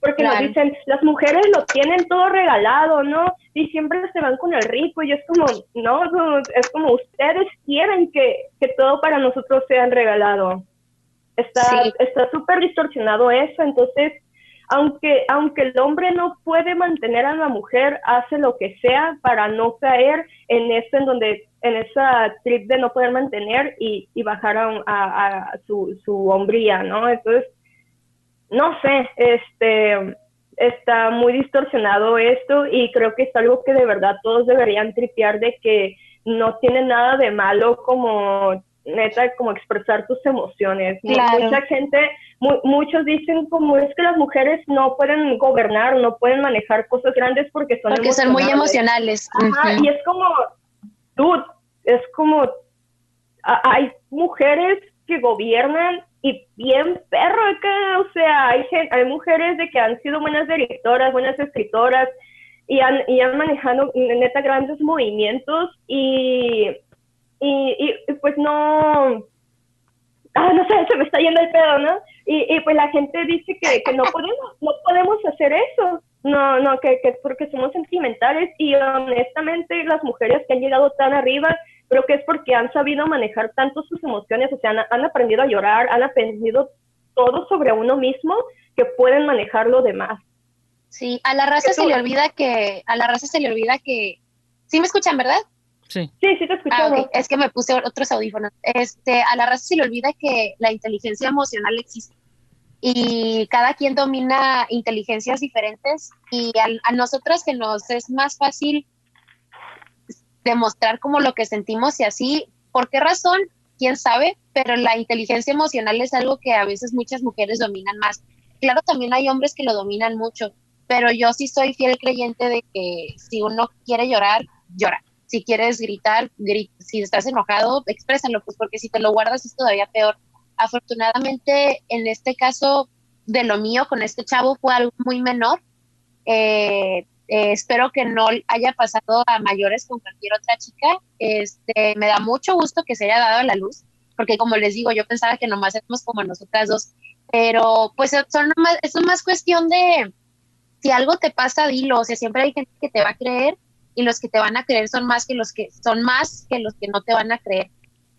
porque claro. nos dicen, las mujeres lo tienen todo regalado, ¿no? Y siempre se van con el rico y es como, no, es como ustedes quieren que, que todo para nosotros sea regalado. Está sí. está súper distorsionado eso, entonces, aunque, aunque el hombre no puede mantener a la mujer, hace lo que sea para no caer en eso, en donde, en esa trip de no poder mantener y, y bajar a, a, a su, su hombría, ¿no? Entonces, no sé, este, está muy distorsionado esto y creo que es algo que de verdad todos deberían tripear de que no tiene nada de malo como neta como expresar tus emociones. Claro. Mucha gente, mu muchos dicen como es que las mujeres no pueden gobernar, no pueden manejar cosas grandes porque son porque son muy emocionales. Ajá, uh -huh. Y es como, dude, es como hay mujeres que gobiernan y bien perro acá, o sea, hay, hay mujeres de que han sido buenas directoras, buenas escritoras y han, y han manejado neta grandes movimientos y, y, y pues no, ah, no sé, se me está yendo el pedo, ¿no? Y, y pues la gente dice que, que no podemos, no podemos hacer eso, no, no, que, que porque somos sentimentales y honestamente las mujeres que han llegado tan arriba creo que es porque han sabido manejar tanto sus emociones, o sea, han, han, aprendido a llorar, han aprendido todo sobre uno mismo que pueden manejar lo demás. Sí, a la raza se le olvida que, a la raza se le olvida que, ¿sí me escuchan, verdad? Sí. Sí, sí te escuchamos. Ah, okay. Es que me puse otros audífonos. Este, a la raza se le olvida que la inteligencia emocional existe y cada quien domina inteligencias diferentes y a, a nosotras que nos es más fácil demostrar como lo que sentimos y así. ¿Por qué razón? ¿Quién sabe? Pero la inteligencia emocional es algo que a veces muchas mujeres dominan más. Claro, también hay hombres que lo dominan mucho, pero yo sí soy fiel creyente de que si uno quiere llorar, llora. Si quieres gritar, grita. Si estás enojado, exprésalo, pues porque si te lo guardas es todavía peor. Afortunadamente, en este caso de lo mío con este chavo fue algo muy menor. Eh, eh, espero que no haya pasado a mayores con cualquier otra chica. Este, me da mucho gusto que se haya dado a la luz, porque como les digo, yo pensaba que nomás éramos como nosotras dos, pero pues son más, es más cuestión de si algo te pasa, dilo, o sea, siempre hay gente que te va a creer y los que te van a creer son más que los que son más que los que no te van a creer.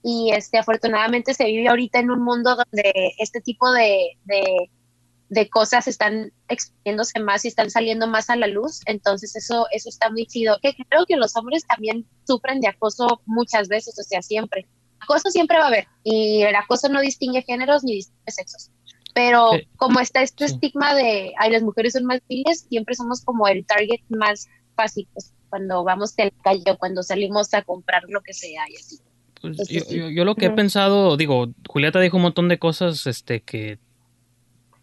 Y este, afortunadamente se vive ahorita en un mundo donde este tipo de, de de cosas están exponiéndose más y están saliendo más a la luz, entonces eso, eso está muy chido. Que creo que los hombres también sufren de acoso muchas veces, o sea, siempre. Acoso siempre va a haber, y el acoso no distingue géneros ni distingue sexos. Pero sí. como está este sí. estigma de, ay, las mujeres son más viles, siempre somos como el target más fácil, pues, cuando vamos del calle o cuando salimos a comprar lo que sea y así. Pues yo, yo, yo, lo que he pensado, digo, Julieta dijo un montón de cosas este que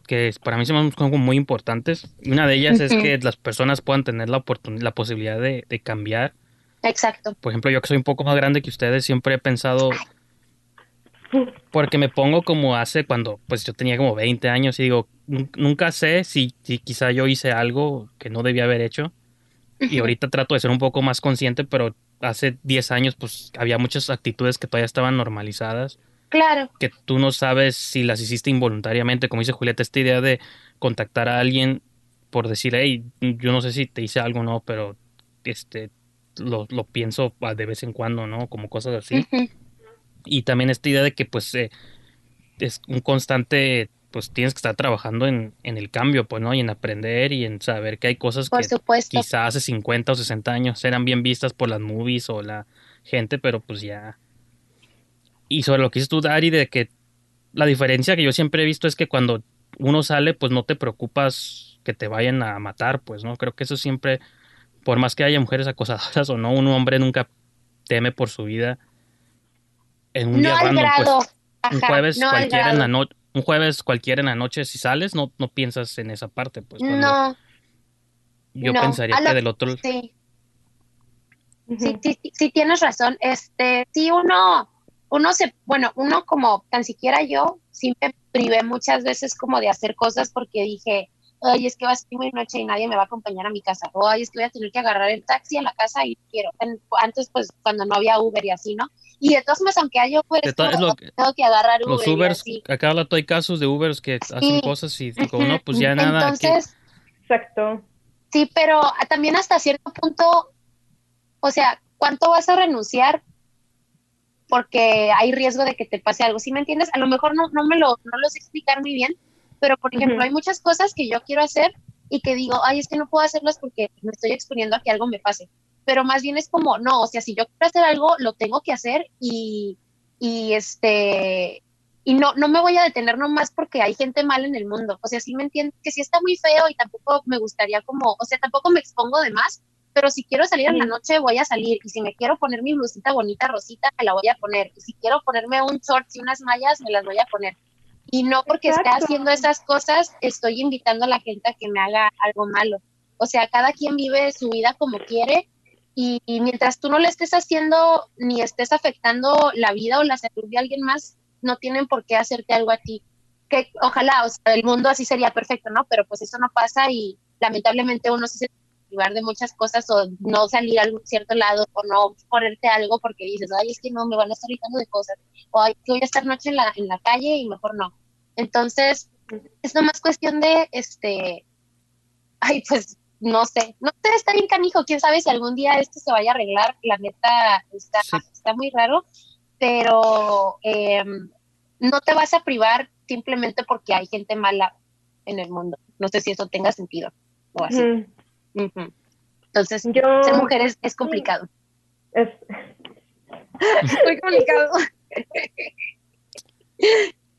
que para mí son como muy importantes. Una de ellas uh -huh. es que las personas puedan tener la oportunidad, la posibilidad de, de, cambiar. Exacto. Por ejemplo, yo que soy un poco más grande que ustedes, siempre he pensado, porque me pongo como hace cuando pues yo tenía como 20 años y digo, nunca sé si, si quizá yo hice algo que no debía haber hecho. Y ahorita trato de ser un poco más consciente, pero hace 10 años pues había muchas actitudes que todavía estaban normalizadas. Claro. que tú no sabes si las hiciste involuntariamente, como dice Julieta, esta idea de contactar a alguien por decir, hey, yo no sé si te hice algo o no, pero este lo, lo pienso de vez en cuando, ¿no? Como cosas así. Y también esta idea de que pues eh, es un constante, pues tienes que estar trabajando en, en el cambio, pues, ¿no? Y en aprender y en saber que hay cosas Por que supuesto. quizá hace 50 o 60 años eran bien vistas por las movies o la gente, pero pues ya. Y sobre lo que dices tú, Dari, de que la diferencia que yo siempre he visto es que cuando uno sale, pues no te preocupas que te vayan a matar, pues, ¿no? Creo que eso siempre, por más que haya mujeres acosadoras o no, un hombre nunca teme por su vida. En un no día al random, pues, grado. un jueves no cualquiera en la noche, un jueves cualquiera en la noche, si sales, no, no piensas en esa parte, pues. No, yo no. pensaría lo- que del otro, sí. Sí, sí, sí, sí, tienes razón. Este, sí, uno, uno se, bueno, uno como tan siquiera yo, sí me privé muchas veces como de hacer cosas porque dije, ay, es que va a ser muy noche y nadie me va a acompañar a mi casa. O ay, es que voy a tener que agarrar el taxi a la casa y quiero. En- antes, pues, cuando no había Uber y así, ¿no? Y de todos modos, aunque haya Uber, De es to- como, es lo "Oh, que- tengo que agarrar Uber los y Ubers, así. a cada rato hay casos de Ubers que hacen cosas y digo, no, pues ya nada, Entonces, Exacto. Sí, pero también hasta cierto punto, o sea, ¿cuánto vas a renunciar? Porque hay riesgo de que te pase algo, ¿sí me entiendes? A lo mejor no, no me lo, no lo sé explicar muy bien, pero por ejemplo, hay muchas cosas que yo quiero hacer y que digo, ay, es que no puedo hacerlas porque me estoy exponiendo a que algo me pase. Pero más bien es como, no, o sea, si yo quiero hacer algo, lo tengo que hacer y, y este, y no, no me voy a detener nomás porque hay gente mala en el mundo. O sea, sí me entiendes que sí está muy feo y tampoco me gustaría como, o sea, tampoco me expongo de más, pero si quiero salir en la noche voy a salir y si me quiero poner mi blusita bonita rosita me la voy a poner y si quiero ponerme un shorts y unas mallas me las voy a poner. Y no porque esté Exacto. haciendo esas cosas estoy invitando a la gente a que me haga algo malo. O sea, cada quien vive su vida como quiere y, y mientras tú no le estés haciendo ni estés afectando la vida o la salud de alguien más, no tienen por qué hacerte algo a ti. Que ojalá, o sea, el mundo así sería perfecto, ¿no? Pero pues eso no pasa y lamentablemente uno sí se privar de muchas cosas o no salir a algún cierto lado o no ponerte algo porque dices, ay, es que no, me van a estar gritando de cosas o ay, que voy a estar noche en la, en la calle y mejor no. Entonces, es nomás cuestión de, este, ay, pues, no sé, no sé, está bien canijo, quién sabe si algún día esto se vaya a arreglar, la neta está, Sí. está muy raro, pero eh, no te vas a privar simplemente porque hay gente mala en el mundo. No sé si eso tenga sentido o así. Entonces, Yo, ser mujer es, es complicado. es, Muy complicado.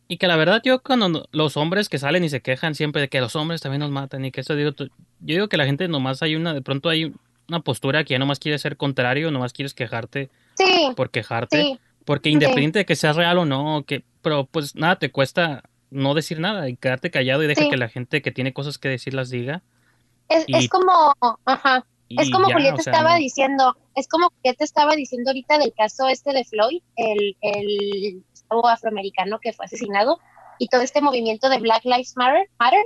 Y que la verdad yo cuando los hombres que salen y se quejan siempre de que los hombres también nos matan y que eso digo, yo digo que la gente nomás hay una, de pronto hay una postura que ya nomás quiere ser contrario, nomás quieres quejarte Sí, por quejarte, sí, porque Sí. independiente de que sea real o no, que, pero pues nada te cuesta no decir nada y quedarte callado y deja Sí. que la gente que tiene cosas que decir las diga. Es, Y- es como, ajá, Es como ya, Julieta o sea, estaba no- diciendo, es como Julieta estaba diciendo ahorita del caso este de Floyd, el, el afroamericano que fue asesinado, y todo este movimiento de Black Lives Matter, Matter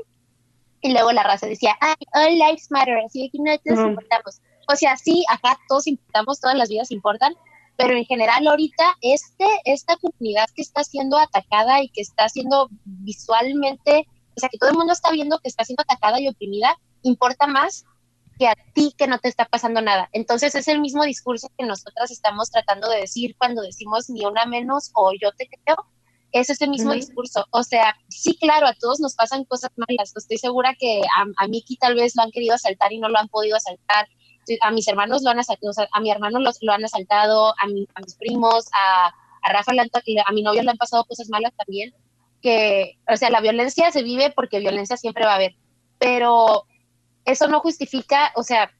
y luego la raza decía, ay, all lives matter, así que no todos Ujú. importamos. O sea, sí, acá todos importamos, todas las vidas importan, pero en general ahorita este, esta comunidad que está siendo atacada y que está siendo visualmente, o sea, que todo el mundo está viendo que está siendo atacada y oprimida, importa más que a ti que no te está pasando nada. Entonces es el mismo discurso que nosotras estamos tratando de decir cuando decimos ni una menos o yo te creo. Es ese mismo discurso. O sea, sí, claro, a todos nos pasan cosas malas. Estoy segura que a, a Miki tal vez lo han querido asaltar y no lo han podido asaltar. A mis hermanos lo han asaltado, a mi hermano los- lo han asaltado, a, mi- a mis primos, a, a Rafa, le han a mi novio le han pasado cosas malas también. Que, o sea, la violencia se vive porque violencia siempre va a haber. Pero eso no justifica, o sea,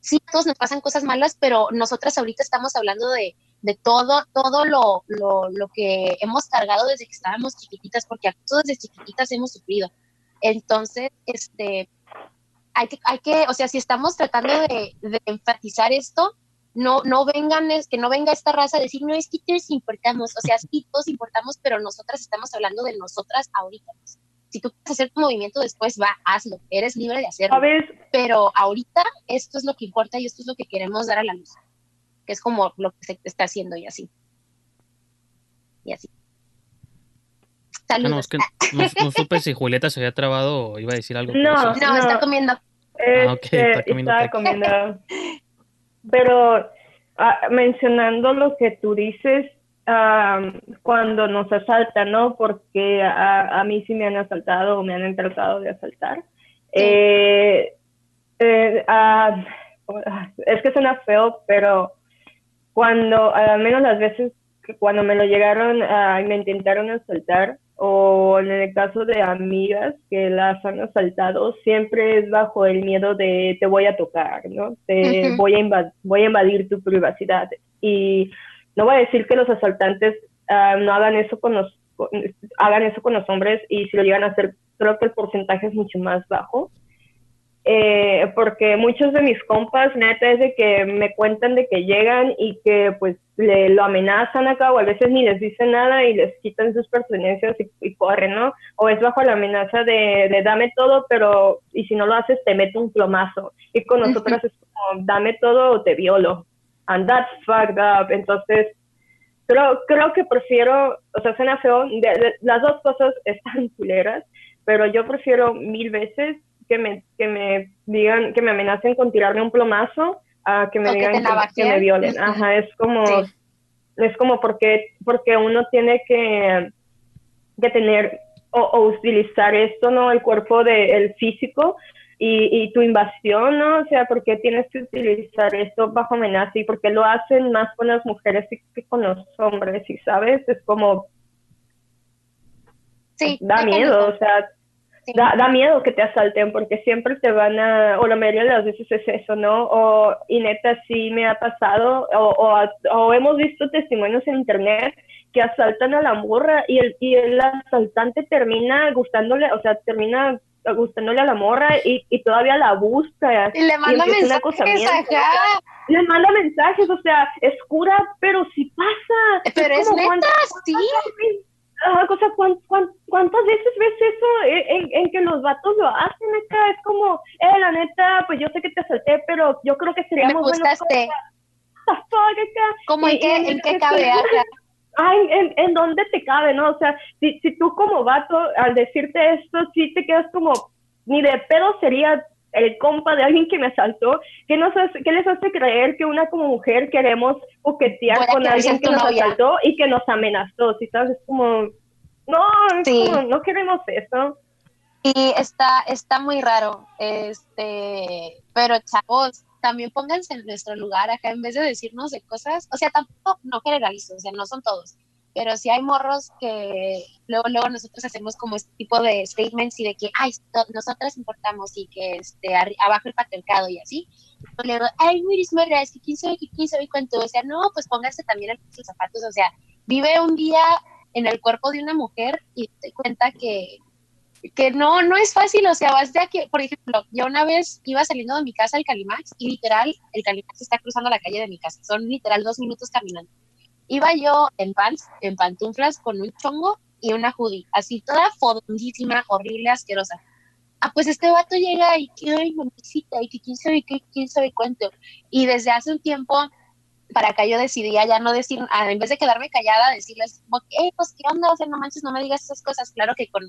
sí, a todos nos pasan cosas malas, pero nosotras ahorita estamos hablando de, de todo, todo lo, lo, lo que hemos cargado desde que estábamos chiquititas, porque todos desde chiquititas hemos sufrido. Entonces, este, hay que, hay que, o sea, si estamos tratando de, de enfatizar esto, no, no vengan, es que no venga esta raza a decir, no, es que todos importamos, o sea, sí, todos importamos, pero nosotras estamos hablando de nosotras ahorita. Si tú quieres hacer tu movimiento después, va, hazlo, eres libre de hacerlo pero ahorita esto es lo que importa y esto es lo que queremos dar a la luz, que es como lo que se está haciendo y así. Y así. Ah, no, Saludos. es que no, no supe si Julieta se había trabado o iba a decir algo. No. no, está comiendo. Ah, ok, Este, está comiendo taco. comiendo. Pero ah, mencionando lo que tú dices, ah, cuando nos asaltan, ¿no? Porque a, a mí sí me han asaltado o me han tratado de asaltar. Eh, eh, es que suena feo, pero cuando, al menos las veces que cuando me lo llegaron a, me intentaron asaltar, o en el caso de amigas que las han asaltado, siempre es bajo el miedo de te voy a tocar, ¿no? Te voy, a voy a invadir tu privacidad. Y no voy a decir que los asaltantes ah, no hagan eso con los con- hagan eso con los hombres y si lo llegan a hacer, creo que el porcentaje es mucho más bajo. Eh, porque muchos de mis compas, neta, es de que me cuentan de que llegan y que pues le, lo amenazan acá o a veces ni les dicen nada y les quitan sus pertenencias y, y corren, ¿no? O es bajo la amenaza de, de dame todo, pero y si no lo haces te meto un plomazo. Y con nosotras es como dame todo o te violo. And that's fucked up. Entonces, creo, creo que prefiero, o sea, suena feo, de- de- las dos cosas están culeras, pero yo prefiero mil veces que me, que me digan, que me amenacen con tirarme un plomazo a que me O digan que, me violen. Ajá, es como, Sí. es como porque, porque uno tiene que, que tener o, o utilizar esto, ¿no? El cuerpo de, el físico y, y tu invasión, ¿no? O sea, porque tienes que utilizar esto bajo amenaza y porque lo hacen más con las mujeres que- con los hombres, y sabes, es como, Sí. da miedo, o sea, Sí. da, da miedo que te asalten porque siempre te van a, o la mayoría de las veces es eso, ¿no? O, y neta sí me ha pasado, o, o, o hemos visto testimonios en internet que asaltan a la morra y el, y el asaltante termina gustándole, o sea, termina gustándole a la morra y, y todavía la busca. Y le manda mensajes. Le manda mensajes, o sea, es cura, pero sí pasa. Pero es neta, ¿cuántas- sí. Ajá, o sea, ¿cuán- cuán- ¿cuántas veces ves eso en, en- en que los vatos lo hacen acá? Es como, eh, la neta, pues yo sé que te asalté, pero yo creo que Me seríamos fuck, acá. Como en qué, y- en qué cabe, ajá. Ay, ¿en, en dónde te cabe, no? O sea, si, si tú como vato, al decirte esto, sí te quedas como, ni de pedo sería el compa de alguien que me asaltó, ¿qué, nos hace, qué les hace creer que una como mujer queremos coquetear con alguien que nos novia. asaltó y que nos amenazó? Si sabes, es como, no, es Sí. como, no queremos eso. Y está, está muy raro. Este, pero chavos, también pónganse en nuestro lugar acá en vez de decirnos de cosas. O sea, tampoco no generalizo, o sea, no son todos. Pero sí hay morros que luego, luego nosotros hacemos como este tipo de statements y de que, ay, nosotras importamos y que este, abajo el patriarcado y así. Y luego, ay, Miris Morra, es que quién sabe qué, quién sabe cuánto. O sea, no, pues pónganse también en sus zapatos. O sea, vive un día en el cuerpo de una mujer y te cuenta que, que no, no es fácil, o sea, vas de que, por ejemplo, yo una vez iba saliendo de mi casa al Calimax y literal, el Calimax está cruzando la calle de mi casa, son literal dos minutos caminando. Iba yo en pants, en pantuflas, con un chongo y una hoodie, así toda fodondísima, horrible, asquerosa. Ah, pues este vato llega y que, ay, mamacita, y que quién sabe qué, quién sabe cuánto. Y desde hace un tiempo para acá yo decidí ya no decir, ah, en vez de quedarme callada, decirles, como que, "Ey, pues, ¿qué onda? O sea, no manches, no me digas esas cosas. Claro que con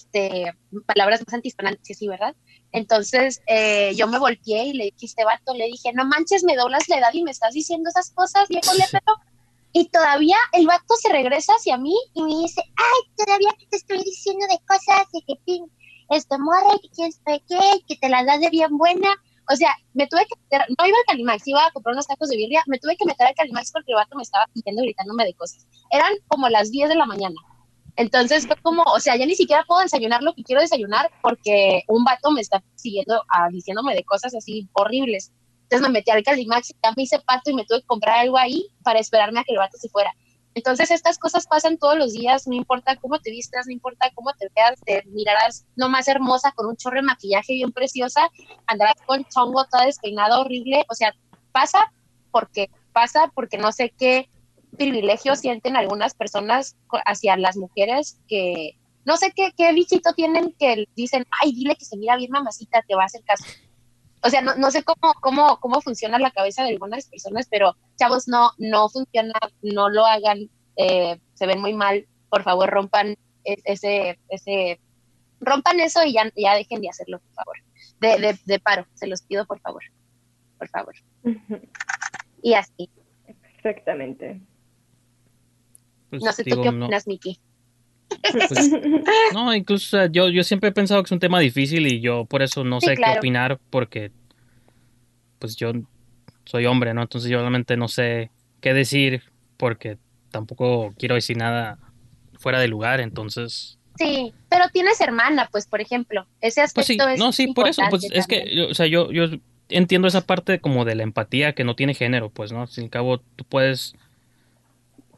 este, palabras más antisonantes, sí, ¿verdad? Entonces eh, yo me volteé y le dije este vato, le dije, no manches, me doblas la edad y me estás diciendo esas cosas, viejo lepero. Y todavía el vato se regresa hacia mí y me dice, ay, todavía te estoy diciendo de cosas de que pin, esto morra y que quién sabe qué, que te la das de bien buena. O sea, me tuve que meter, no iba al Calimax, iba a comprar unos tacos de birria, me tuve que meter al Calimax porque el vato me estaba pidiendo, gritándome de cosas. Eran como las 10 de la mañana. Entonces fue como, o sea, ya ni siquiera puedo desayunar lo que quiero desayunar porque un vato me está siguiendo, ah, diciéndome de cosas así horribles. Entonces me metí al Calimax ya me hice pato y me tuve que comprar algo ahí para esperarme a que el vato se fuera. Entonces estas cosas pasan todos los días, no importa cómo te vistas, no importa cómo te veas, te mirarás no más hermosa con un chorro de maquillaje bien preciosa, andarás con chongo toda despeinada horrible, o sea, pasa porque pasa porque no sé qué privilegio sienten algunas personas hacia las mujeres que no sé qué, qué bichito tienen que dicen, ay, dile que se mira bien mamacita, te va a hacer caso. O sea, no, no sé cómo, cómo, cómo funciona la cabeza de algunas personas, pero chavos, no, no funciona, no lo hagan, eh, se ven muy mal, por favor rompan e- ese, ese, rompan eso y ya, ya dejen de hacerlo, por favor. De, de, de paro, se los pido, por favor. Por favor. Y así. Exactamente. Pues, No sé digo, tú qué no, opinas, Miki. pues, no, incluso yo, yo siempre he pensado que es un tema difícil y yo por eso no Sí, sé qué opinar porque pues yo soy hombre, ¿no? Entonces yo realmente no sé qué decir porque tampoco quiero decir nada fuera de lugar, entonces Sí, pero tienes hermana, pues, por ejemplo. Ese Pues sí, aspecto es no, sí, por eso, pues es que, o sea, yo, yo entiendo esa parte como de la empatía que no tiene género, pues, ¿no? Al cabo, tú puedes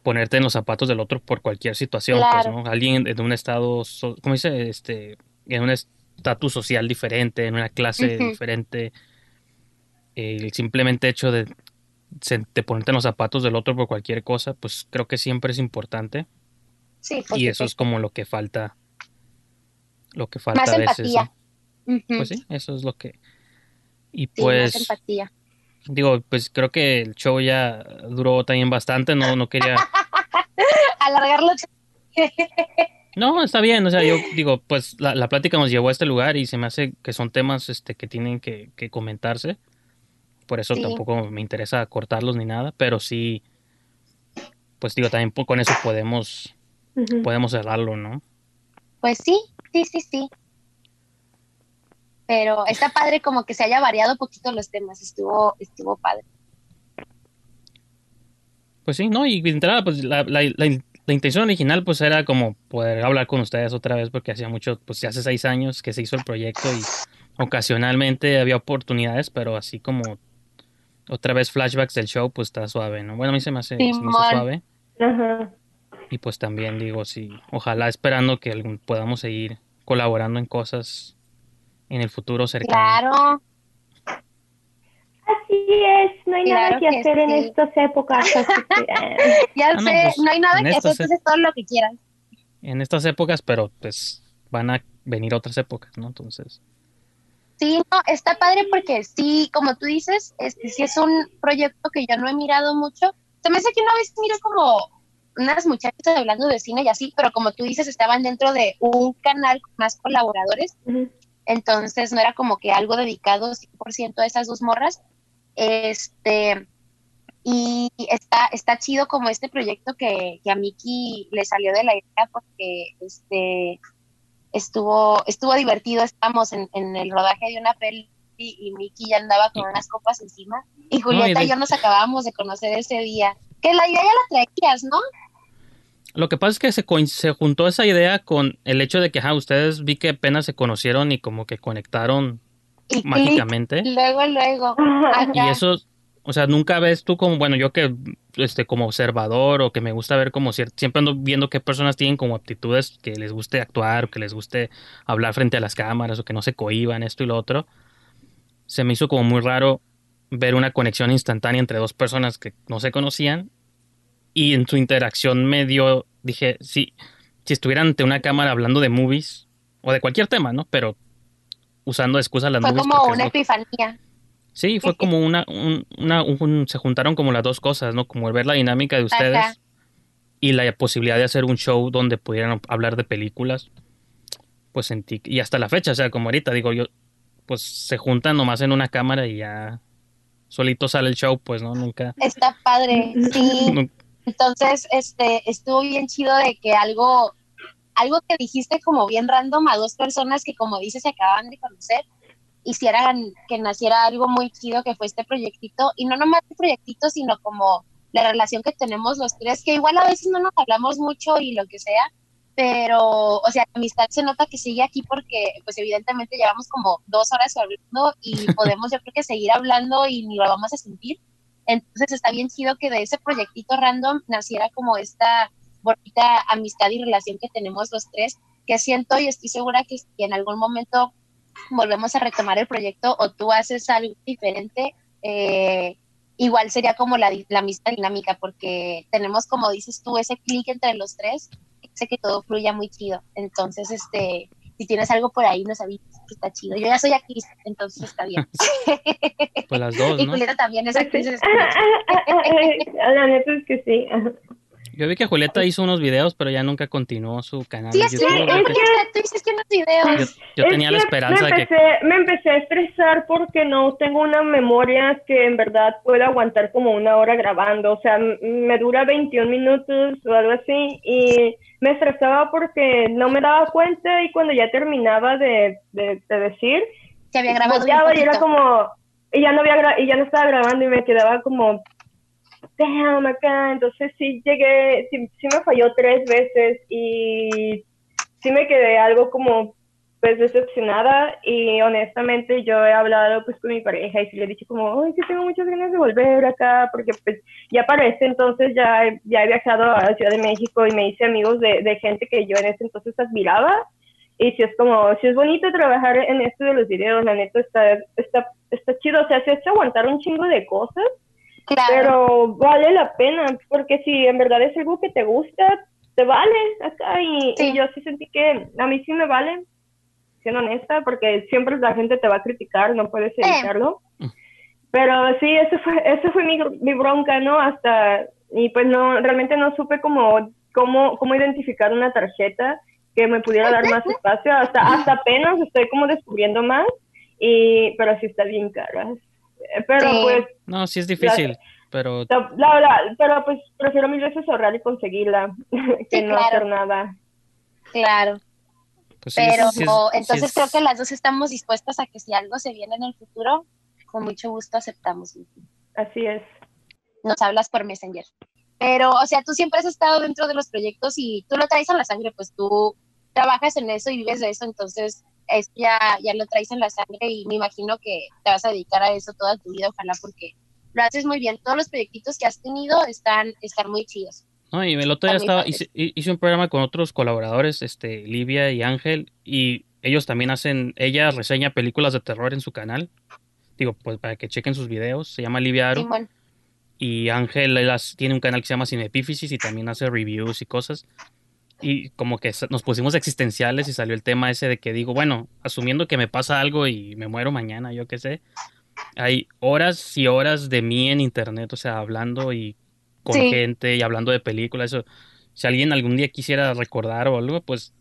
ponerte en los zapatos del otro por cualquier situación, pues. ¿no? Alguien de un estado, so- ¿cómo dice? Este, en un estatus social diferente, en una clase diferente, el simplemente hecho de, de ponerte en los zapatos del otro por cualquier cosa, pues creo que siempre es importante Sí, y eso es como lo que falta, lo que falta Más a veces, ¿no? empatía. Pues sí, eso es lo que... Y Sí, más pues, empatía. Digo, pues creo que el show ya duró también bastante, no, no quería... Alargarlo. No, está bien, o sea, yo digo, pues la, la plática nos llevó a este lugar y se me hace que son temas este, que tienen que, que comentarse. Por eso Sí. tampoco me interesa cortarlos ni nada, pero sí, pues digo, también con eso podemos, Ujú. podemos cerrarlo, ¿no? Pues sí, sí, sí, sí. Pero está padre como que se haya variado un poquito los temas. Estuvo, estuvo padre. Pues sí, ¿no? Y de entrada, pues la, la, la, la intención original pues era como poder hablar con ustedes otra vez porque hacía mucho, pues hace seis años que se hizo el proyecto y ocasionalmente había oportunidades, pero así como otra vez flashbacks del show, pues está suave, ¿no? Bueno, a mí se me hace se me hizo Simón. suave Ajá. y pues también digo, sí, ojalá esperando que algún- podamos seguir colaborando en cosas en el futuro cercano. Claro, Así es, no hay nada que que hacer en estas épocas. así que, eh, ya Ah, no, sé, pues, no hay nada que hacer, todo lo que quieras. En estas épocas, pero pues van a venir otras épocas, ¿no? Entonces, Sí, no, está padre porque sí, como tú dices, este sí es un proyecto que yo no he mirado mucho. Se me hace que una vez miro como unas muchachas hablando de cine y así, pero como tú dices, estaban dentro de un canal con más colaboradores, ujú. Entonces no era como que algo dedicado 100% a esas dos morras. Este, y está, está chido como este proyecto que, que a Miki le salió de la idea porque este estuvo, estuvo divertido, estábamos en, en el rodaje de una peli y, y Miki ya andaba con unas copas encima y Julieta de- y yo nos acabábamos de conocer ese día. Que la idea ya la traías, ¿no? Lo que pasa es que se, coin- se juntó esa idea con el hecho de que ajá, ustedes vi que apenas se conocieron y como que conectaron Y clic, mágicamente. luego, luego. Ajá. Y eso, o sea, nunca ves tú como, bueno, yo que este como observador o que me gusta ver como siempre ando viendo qué personas tienen como aptitudes que les guste actuar o que les guste hablar frente a las cámaras o que no se cohiban esto y lo otro. Se me hizo como muy raro ver una conexión instantánea entre dos personas que no se conocían y en su interacción me dio, dije, sí, si estuvieran ante una cámara hablando de movies o de cualquier tema, ¿no? Pero usando excusa las Fue movies. como una epifanía. Sí, fue como una, un- una un- se juntaron como las dos cosas, ¿no? Como el ver la dinámica de ustedes Ajá. y la posibilidad de hacer un show donde pudieran hablar de películas. Pues sentí, y hasta la fecha, o sea, como ahorita digo yo, pues se juntan nomás en una cámara y ya solito sale el show, pues, ¿no? Nunca. Está padre, sí. Entonces, este, estuvo bien chido de que algo, algo que dijiste como bien random a dos personas que como dices se acaban de conocer, hicieran que naciera algo muy chido que fue este proyectito, y no nomás el proyectito, sino como la relación que tenemos los tres, que igual a veces no nos hablamos mucho y lo que sea, pero, o sea, la amistad se nota que sigue aquí porque, pues evidentemente llevamos como dos horas hablando y podemos yo creo que seguir hablando y ni lo vamos a sentir. Entonces está bien chido que de ese proyectito random naciera como esta bonita amistad y relación que tenemos los tres, que siento y estoy segura que si en algún momento volvemos a retomar el proyecto o tú haces algo diferente, eh, igual sería como la, la misma dinámica, porque tenemos, como dices tú, ese clic entre los tres, hace que todo fluya muy chido. Entonces, este, si tienes algo por ahí, nos avisas que está chido. Yo ya soy actriz, entonces está bien. Pues las dos, y. Julieta también es Pues actriz. ah, La neta es que sí. Yo vi que Julieta hizo unos videos, pero ya nunca continuó su canal Sí, de es YouTube. que, yo es que- que tú dices que unos videos. yo, tenía la esperanza me de que empecé, me empecé a estresar porque no tengo una memoria que en verdad pueda aguantar como una hora grabando. O sea, me dura 21 minutos o algo así y me estresaba porque no me daba cuenta y cuando ya terminaba de, de, de decir, Se había grabado y era como, y ya no había gra- y ya no estaba grabando y me quedaba como, damn, acá. Entonces sí llegué, sí, sí me falló tres veces y sí me quedé algo como pues decepcionada. Y honestamente yo he hablado pues con mi pareja y sí le he dicho como, ay, sí tengo muchas ganas de volver acá porque pues ya para este entonces ya, ya he viajado a la Ciudad de México y me hice amigos de, de gente que yo en ese entonces admiraba. Y si es como, si es bonito trabajar en esto de los videos, la neta está, está, está chido, o sea, se hace aguantar un chingo de cosas, Claro. pero vale la pena, porque si en verdad es algo que te gusta, te vale acá y, Sí. y yo sí sentí que a mí sí me vale, siendo honesta, porque siempre la gente te va a criticar, no puedes evitarlo. Pero sí, ese fue, ese fue mi, mi bronca, ¿no? Hasta, y pues no, realmente no supe cómo, cómo, cómo identificar una tarjeta que me pudiera dar más espacio, hasta, hasta apenas estoy como descubriendo más, y, pero sí está bien cara. Pero Sí. pues, No, sí es difícil, pero la, verdad, pero pues prefiero mil veces ahorrar y conseguirla que no claro. hacer nada. Claro. pues sí, Pero sí es- sí entonces es- creo que las dos estamos dispuestas a que si algo se viene en el futuro, con mucho gusto aceptamos. Así es. Nos hablas por Messenger. Pero, o sea, tú siempre has estado dentro de los proyectos y tú lo traes en la sangre, pues tú trabajas en eso y vives de eso, entonces es ya, ya lo traes en la sangre y me imagino que te vas a dedicar a eso toda tu vida, ojalá, porque lo haces muy bien. Todos los proyectitos que has tenido están, están muy chidos. No, y el otro día estaba, hice, hi- hice un programa con otros colaboradores, este, Livia y Ángel, y ellos también hacen, ella reseña películas de terror en su canal. Digo, pues para que chequen sus videos, se llama Livia Aro. Y Ángel él tiene un canal que se llama Cinepífisis y también hace reviews y cosas. Y como que nos pusimos existenciales y salió el tema ese de que digo, bueno, asumiendo que me pasa algo y me muero mañana, yo qué sé. Hay horas y horas de mí en internet, o sea, hablando y con Sí. gente y hablando de películas. Eso, si alguien algún día quisiera recordar o algo, pues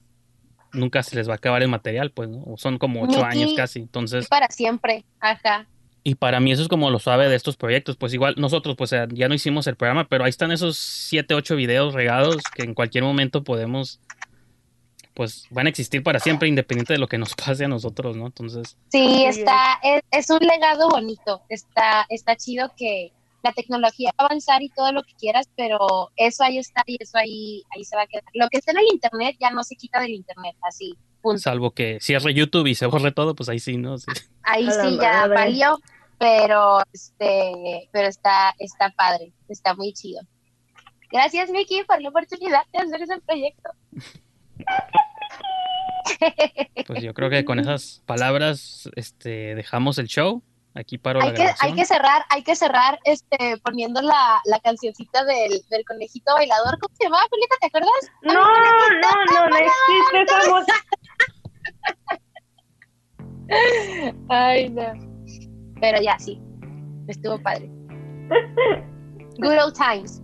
nunca se les va a acabar el material, pues, ¿no? Son como ocho años casi. Entonces, Para siempre, ajá. Y para mí eso es como lo suave de estos proyectos. Pues igual nosotros, pues ya no hicimos el programa, pero ahí están esos siete, ocho videos regados que en cualquier momento podemos, pues van a existir para siempre, independiente de lo que nos pase a nosotros, ¿no? Entonces, Sí, es. está, es, es un legado bonito, está, está chido que la tecnología va a avanzar y todo lo que quieras, pero eso ahí está y eso ahí, ahí se va a quedar. Lo que está en el internet ya no se quita del internet, así, punto. salvo que cierre YouTube y se borre todo, pues ahí sí, ¿no? Sí. Ahí sí ya madre. valió, pero este, pero está, está padre, está muy chido. Gracias, Vicky, por la oportunidad de hacer ese proyecto. Pues yo creo que con esas palabras este, dejamos el show. Aquí paro la hay que, grabación. hay que cerrar, hay que cerrar este poniendo la, la cancioncita del, del conejito bailador. ¿Cómo se llamaba, Julieta? ¿Te acuerdas? No, no, no, no existe esa música. Ay, no. Pero ya sí, estuvo padre. Good old times.